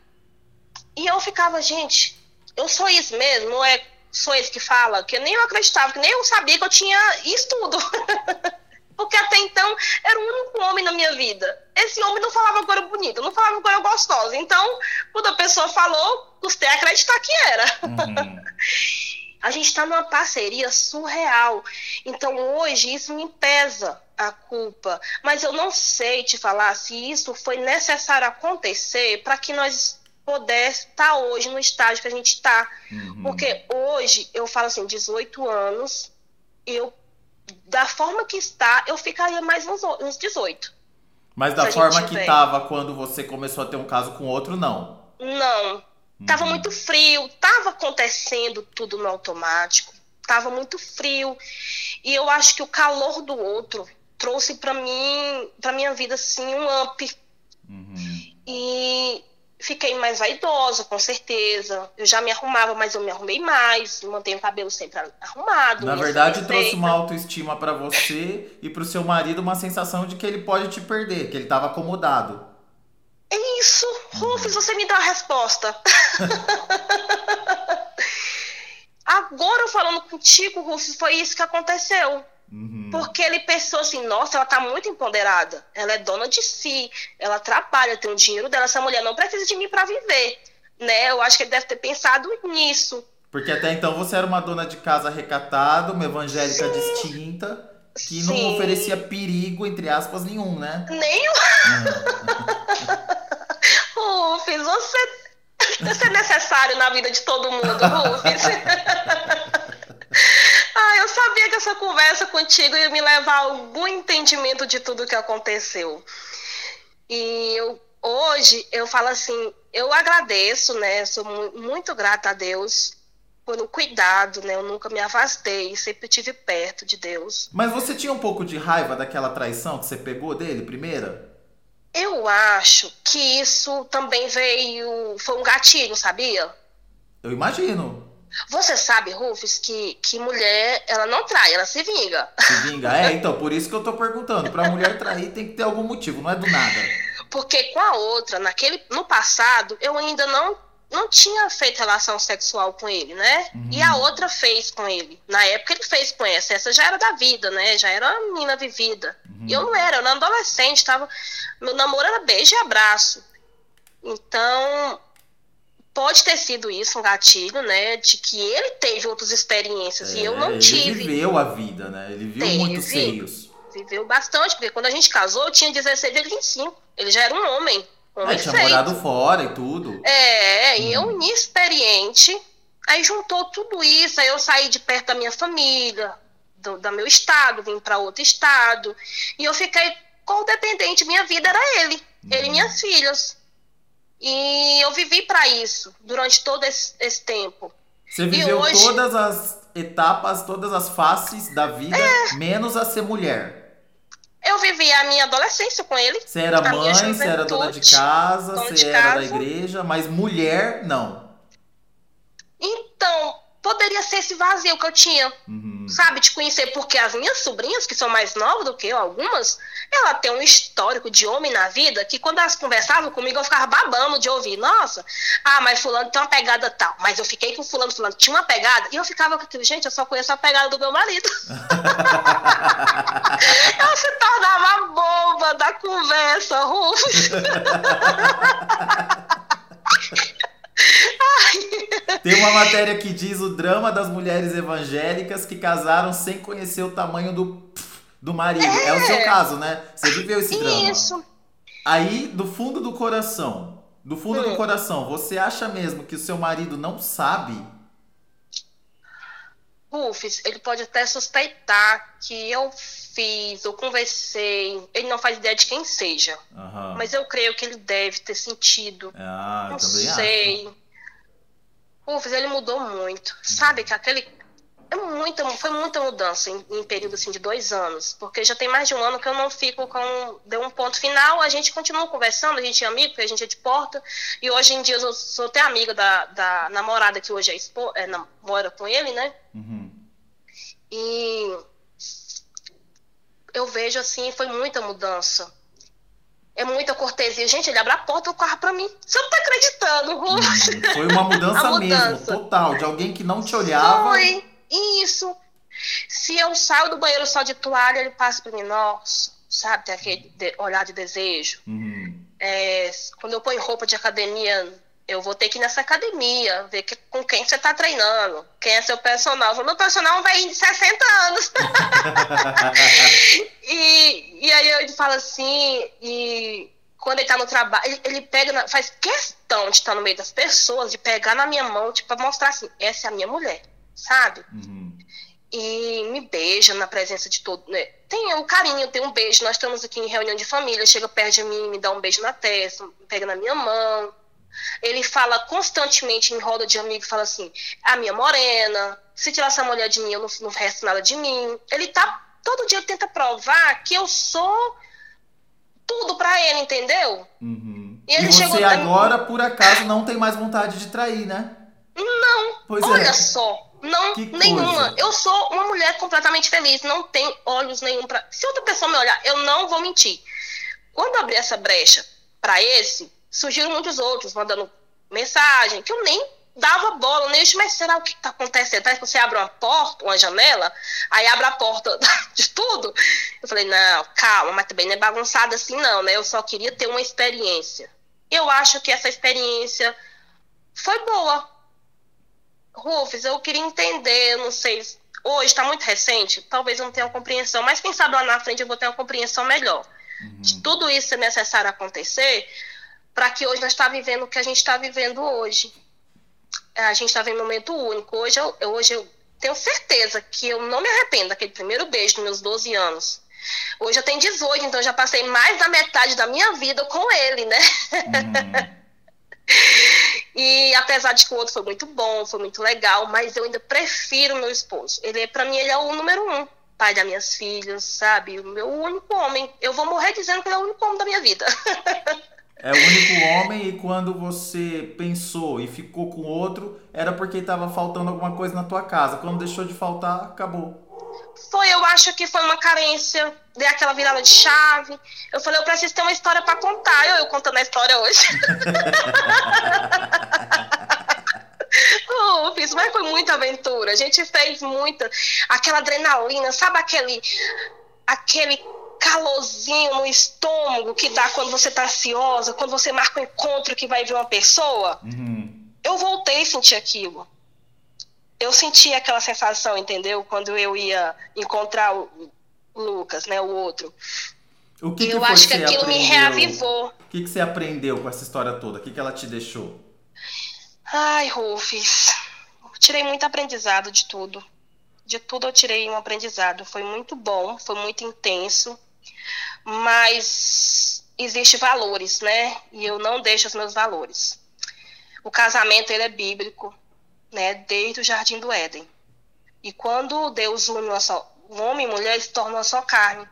[SPEAKER 1] E eu ficava, gente, eu sou isso mesmo, não é sou esse que fala, que nem eu acreditava, que nem eu sabia que eu tinha isso tudo. (laughs) Porque até então era o único homem na minha vida. Esse homem não falava agora bonito, não falava agora gostosa. Então, quando a pessoa falou, custei acreditar que era. Uhum. (laughs) a gente está numa parceria surreal. Então, hoje, isso me pesa a culpa. Mas eu não sei te falar se isso foi necessário acontecer para que nós pudesse estar tá hoje no estágio que a gente está. Uhum. Porque hoje, eu falo assim, 18 anos, eu, da forma que está, eu ficaria mais uns, uns 18.
[SPEAKER 2] Mas da forma que estava quando você começou a ter um caso com outro, não?
[SPEAKER 1] Não. Uhum. Tava muito frio, tava acontecendo tudo no automático, tava muito frio. E eu acho que o calor do outro trouxe para mim, para minha vida assim um up. Uhum. E Fiquei mais vaidosa, com certeza. Eu já me arrumava, mas eu me arrumei mais. Mantenho o cabelo sempre arrumado.
[SPEAKER 2] Na verdade, trouxe uma autoestima para você e para o seu marido uma sensação de que ele pode te perder, que ele estava acomodado.
[SPEAKER 1] É isso. Rufus, você me dá a resposta. (laughs) Agora, falando contigo, Rufus, foi isso que aconteceu. Uhum. Porque ele pensou assim, nossa, ela tá muito empoderada, ela é dona de si, ela trabalha, tem o dinheiro dela, essa mulher não precisa de mim para viver, né? Eu acho que ele deve ter pensado nisso.
[SPEAKER 2] Porque até então você era uma dona de casa recatada, uma evangélica Sim. distinta, que Sim. não oferecia perigo, entre aspas, nenhum, né?
[SPEAKER 1] Nenhum. Uhum. (laughs) Rufus, você, você é necessário na vida de todo mundo, Rufus. (laughs) Ah, eu sabia que essa conversa contigo ia me levar a algum entendimento de tudo que aconteceu. E eu, hoje eu falo assim, eu agradeço, né? Sou muito grata a Deus pelo cuidado, né? Eu nunca me afastei, sempre estive perto de Deus.
[SPEAKER 2] Mas você tinha um pouco de raiva daquela traição que você pegou dele, primeira?
[SPEAKER 1] Eu acho que isso também veio, foi um gatilho, sabia?
[SPEAKER 2] Eu imagino.
[SPEAKER 1] Você sabe, Rufus, que, que mulher, ela não trai, ela se vinga.
[SPEAKER 2] Se vinga, é, então, por isso que eu tô perguntando. Pra mulher trair tem que ter algum motivo, não é do nada.
[SPEAKER 1] Porque com a outra, naquele, no passado, eu ainda não não tinha feito relação sexual com ele, né? Uhum. E a outra fez com ele. Na época ele fez com essa. Essa já era da vida, né? Já era uma menina vivida. Uhum. E eu não era, eu era adolescente, tava. Meu namoro era beijo e abraço. Então, pode ter sido isso um gatilho, né? De que ele teve outras experiências é, e eu não
[SPEAKER 2] ele
[SPEAKER 1] tive.
[SPEAKER 2] Ele viveu a vida, né? Ele viu teve, muitos seios.
[SPEAKER 1] Viveu bastante, porque quando a gente casou, eu tinha 16 e ele 25. Ele já era um homem. Um homem
[SPEAKER 2] é, tinha morado fora e tudo.
[SPEAKER 1] É, hum. e eu uhum. inexperiente. Aí juntou tudo isso, aí eu saí de perto da minha família, do, do meu estado, vim para outro estado. E eu fiquei codependente, minha vida era ele, hum. ele e uhum. minhas filhas. E eu vivi para isso durante todo esse, esse, tempo.
[SPEAKER 2] Você viveu hoje... todas as etapas, todas as faces da vida, é... menos a ser mulher.
[SPEAKER 1] Eu vivi a minha adolescência com ele.
[SPEAKER 2] Você era mãe, você era dona de casa, dona você de era casa. da igreja, mas mulher, não.
[SPEAKER 1] Então, poderia ser esse vazio que eu tinha, uhum. sabe, de conhecer, porque as minhas sobrinhas, que são mais novas do que eu, algumas, ela tem um histórico de homem na vida que quando elas conversavam comigo eu ficava babando de ouvir, nossa, ah, mas fulano tem uma pegada tal, mas eu fiquei com fulano, fulano tinha uma pegada, e eu ficava com aquilo, gente, eu só conheço a pegada do meu marido. (laughs) eu se tornava boba da conversa, Rufus. (laughs)
[SPEAKER 2] Tem uma matéria que diz o drama das mulheres evangélicas que casaram sem conhecer o tamanho do, do marido. É, é o seu caso, né? Você viveu esse drama. Isso. Aí, do fundo do coração, do fundo hum. do coração, você acha mesmo que o seu marido não sabe?
[SPEAKER 1] Rufus, ele pode até suspeitar que eu fiz, eu conversei, ele não faz ideia de quem seja. Uhum. Mas eu creio que ele deve ter sentido.
[SPEAKER 2] Ah,
[SPEAKER 1] não
[SPEAKER 2] sei. Acho.
[SPEAKER 1] Rufus, ele mudou muito. Sabe que aquele. É muita, foi muita mudança em, em, período assim, de dois anos. Porque já tem mais de um ano que eu não fico com. Deu um ponto final, a gente continua conversando, a gente é amigo, porque a gente é de porta. E hoje em dia eu sou até amiga da, da namorada que hoje é, expo, é mora com ele, né? Uhum. E eu vejo assim, foi muita mudança é muita cortesia. Gente, ele abre a porta do carro pra mim. Você não tá acreditando, Rô?
[SPEAKER 2] Foi uma mudança, (laughs) mudança, mesmo, total. De alguém que não te olhava.
[SPEAKER 1] Foi, isso. Se eu saio do banheiro só de toalha, ele passa pra mim, nossa, sabe, tem aquele olhar de desejo. Uhum. É, quando eu ponho roupa de academia, eu vou ter que ir nessa academia, ver que, com quem você está treinando, quem é seu personal. meu personal vai de 60 anos. (laughs) e, e aí ele fala assim, e quando ele está no trabalho, ele, ele pega, na, faz questão de estar no meio das pessoas, de pegar na minha mão, tipo, pra mostrar assim, essa é a minha mulher, sabe? Uhum. E me beija na presença de todo. Né? Tem o carinho, tem um beijo. Nós estamos aqui em reunião de família, chega perto de mim, me dá um beijo na testa, pega na minha mão ele fala constantemente em roda de amigo, fala assim, a minha morena, se tirar essa mulher de mim, eu não, não resto nada de mim. Ele tá, todo dia tenta provar que eu sou tudo para ele, entendeu?
[SPEAKER 2] Uhum. E, ele e você agora, por acaso, não tem mais vontade de trair, né?
[SPEAKER 1] Não, pois olha é. só. Não, que nenhuma. Coisa. Eu sou uma mulher completamente feliz. Não tenho olhos nenhum para. Se outra pessoa me olhar, eu não vou mentir. Quando abrir essa brecha para esse, surgiram muitos outros mandando mensagem, que eu nem dava bola, nem mas será o que está acontecendo? Parece que você abre uma porta, uma janela, aí abre a porta (laughs) de tudo. Eu falei, não, calma, mas também não é bagunçado assim, não, né? Eu só queria ter uma experiência. Eu acho que essa experiência foi boa. Rufus, eu queria entender, eu não sei, hoje está muito recente, talvez eu não tenha uma compreensão, mas quem sabe lá na frente eu vou ter uma compreensão melhor. Uhum. De tudo isso é necessário acontecer, para que hoje nós está vivendo o que a gente está vivendo hoje. É, a gente está vivendo um momento único. Hoje eu, hoje eu tenho certeza que eu não me arrependo daquele primeiro beijo dos meus 12 anos. Hoje eu tenho 18, então eu já passei mais da metade da minha vida com ele, né? Uhum. (laughs) e apesar de que o outro foi muito bom, foi muito legal, mas eu ainda prefiro meu esposo. Ele, para mim, ele é o número um, pai das minhas filhas, sabe? O meu único homem. Eu vou morrer dizendo que ele é o único homem da minha vida. (laughs)
[SPEAKER 2] É o único homem e quando você pensou e ficou com outro, era porque estava faltando alguma coisa na tua casa. Quando deixou de faltar, acabou.
[SPEAKER 1] foi, eu acho que foi uma carência, dei aquela virada de chave. Eu falei, eu preciso ter uma história para contar. Eu, eu contando a história hoje. (laughs) (laughs) oh, fiz, mas foi muita aventura. A gente fez muita, aquela adrenalina, sabe aquele, aquele calorzinho no estômago que dá quando você tá ansiosa, quando você marca um encontro que vai ver uma pessoa. Uhum. Eu voltei a sentir aquilo. Eu senti aquela sensação, entendeu? Quando eu ia encontrar o Lucas, né, o outro.
[SPEAKER 2] O que, que
[SPEAKER 1] eu acho que aquilo aprendeu? me reavivou.
[SPEAKER 2] O que, que você aprendeu com essa história toda? O que, que ela te deixou?
[SPEAKER 1] Ai, Rufus, tirei muito aprendizado de tudo. De tudo eu tirei um aprendizado. Foi muito bom, foi muito intenso, mas existe valores, né? E eu não deixo os meus valores. O casamento ele é bíblico, né? Desde o jardim do Éden. E quando Deus une uma só, um homem e mulher, se tornam uma só carne.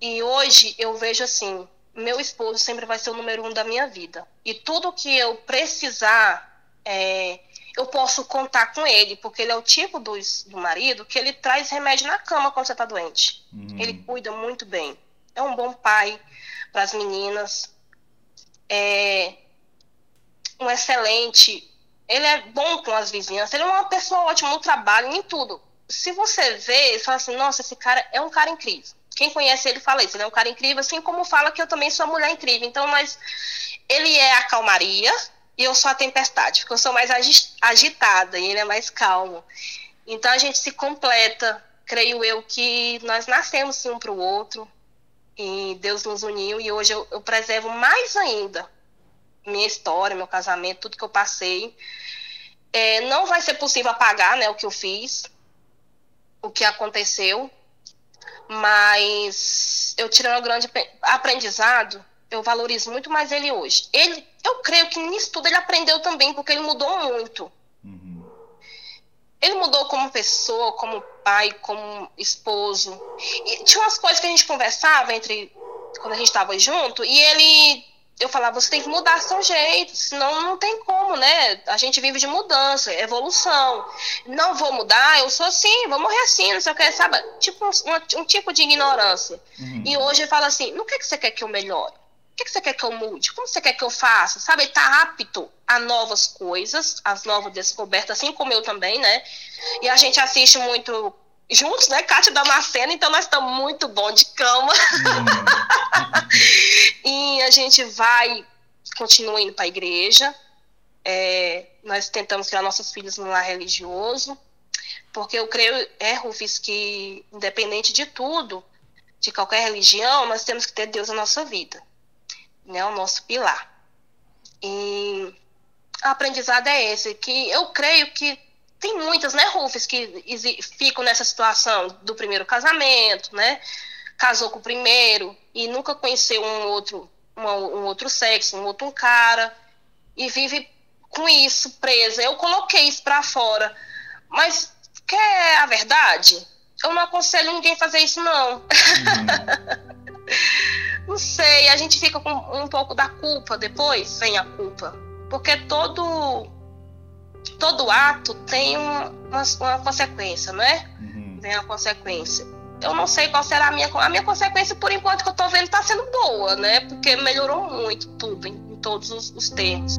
[SPEAKER 1] E hoje eu vejo assim, meu esposo sempre vai ser o número um da minha vida. E tudo que eu precisar, é, eu posso contar com ele, porque ele é o tipo do, do marido que ele traz remédio na cama quando você está doente. Uhum. Ele cuida muito bem. É um bom pai para as meninas. É um excelente. Ele é bom com as vizinhas. Ele é uma pessoa ótima no trabalho, em tudo. Se você vê, você fala assim: nossa, esse cara é um cara incrível. Quem conhece ele fala isso, ele é um cara incrível, assim como fala que eu também sou uma mulher incrível. Então, mas ele é a calmaria e eu sou a tempestade, porque eu sou mais agitada e ele é mais calmo. Então a gente se completa. Creio eu que nós nascemos um para o outro e Deus nos uniu e hoje eu, eu preservo mais ainda minha história, meu casamento, tudo que eu passei. É, não vai ser possível apagar né, o que eu fiz, o que aconteceu, mas eu tirando um grande aprendizado, eu valorizo muito mais ele hoje. Ele, eu creio que nisso tudo ele aprendeu também, porque ele mudou muito. Uhum. Ele mudou como pessoa, como pai, como esposo. E tinha umas coisas que a gente conversava entre quando a gente estava junto, e ele eu falava, você tem que mudar seu jeito, senão não tem como, né? A gente vive de mudança, evolução. Não vou mudar, eu sou assim, vou morrer assim, não sei o que, sabe? Tipo um, um tipo de ignorância. Uhum. E hoje ele fala assim, no que, que você quer que eu melhore? O que, que você quer que eu mude? Como você quer que eu faça? Sabe, ele tá apto a novas coisas, as novas descobertas, assim como eu também, né? E a gente assiste muito juntos, né? Kátia Damasceno, então nós estamos muito bom de cama. Hum. (laughs) e a gente vai, continua indo para a igreja. É, nós tentamos criar nossos filhos no lar religioso, porque eu creio, é, Rufus, que independente de tudo, de qualquer religião, nós temos que ter Deus na nossa vida, né? O nosso pilar. E o aprendizado é esse, que eu creio que tem muitas, né, Rufus, que ficam nessa situação do primeiro casamento, né? Casou com o primeiro e nunca conheceu um outro, uma, um outro sexo, um outro cara, e vive com isso presa. Eu coloquei isso para fora. Mas quer a verdade? Eu não aconselho ninguém a fazer isso, não. Uhum. (laughs) não sei, a gente fica com um pouco da culpa depois, vem a culpa. Porque todo todo ato tem uma, uma, consequência, não é? Uhum. Tem uma consequência. Eu não sei qual será a minha a minha consequência por enquanto que eu tô vendo tá sendo boa, né? Porque melhorou muito tudo em, em todos os, os termos.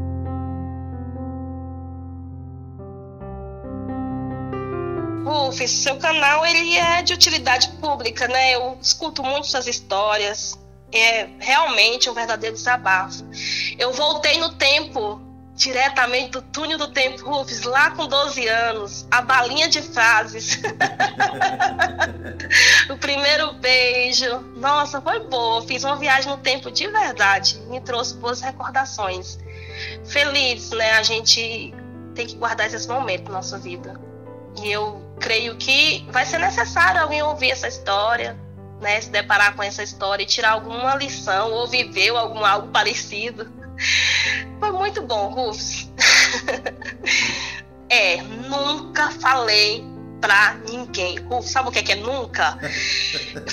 [SPEAKER 1] Rufus, seu canal ele é de utilidade pública, né? Eu escuto muito suas histórias. É realmente um verdadeiro desabafo. Eu voltei no tempo diretamente do túnel do tempo, Rufus, lá com 12 anos, a balinha de frases. (laughs) o primeiro beijo. Nossa, foi boa. Fiz uma viagem no tempo de verdade. Me trouxe boas recordações. Feliz, né? A gente tem que guardar esses momentos na nossa vida. E eu creio que vai ser necessário alguém ouvir essa história, né? Se deparar com essa história e tirar alguma lição ou viver algum algo parecido foi muito bom, Rufus. (laughs) é, nunca falei pra ninguém. Rufus, sabe o que é, que é nunca?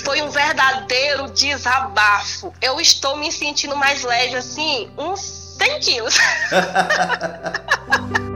[SPEAKER 1] Foi um verdadeiro desabafo. Eu estou me sentindo mais leve, assim, uns 100 quilos. (laughs)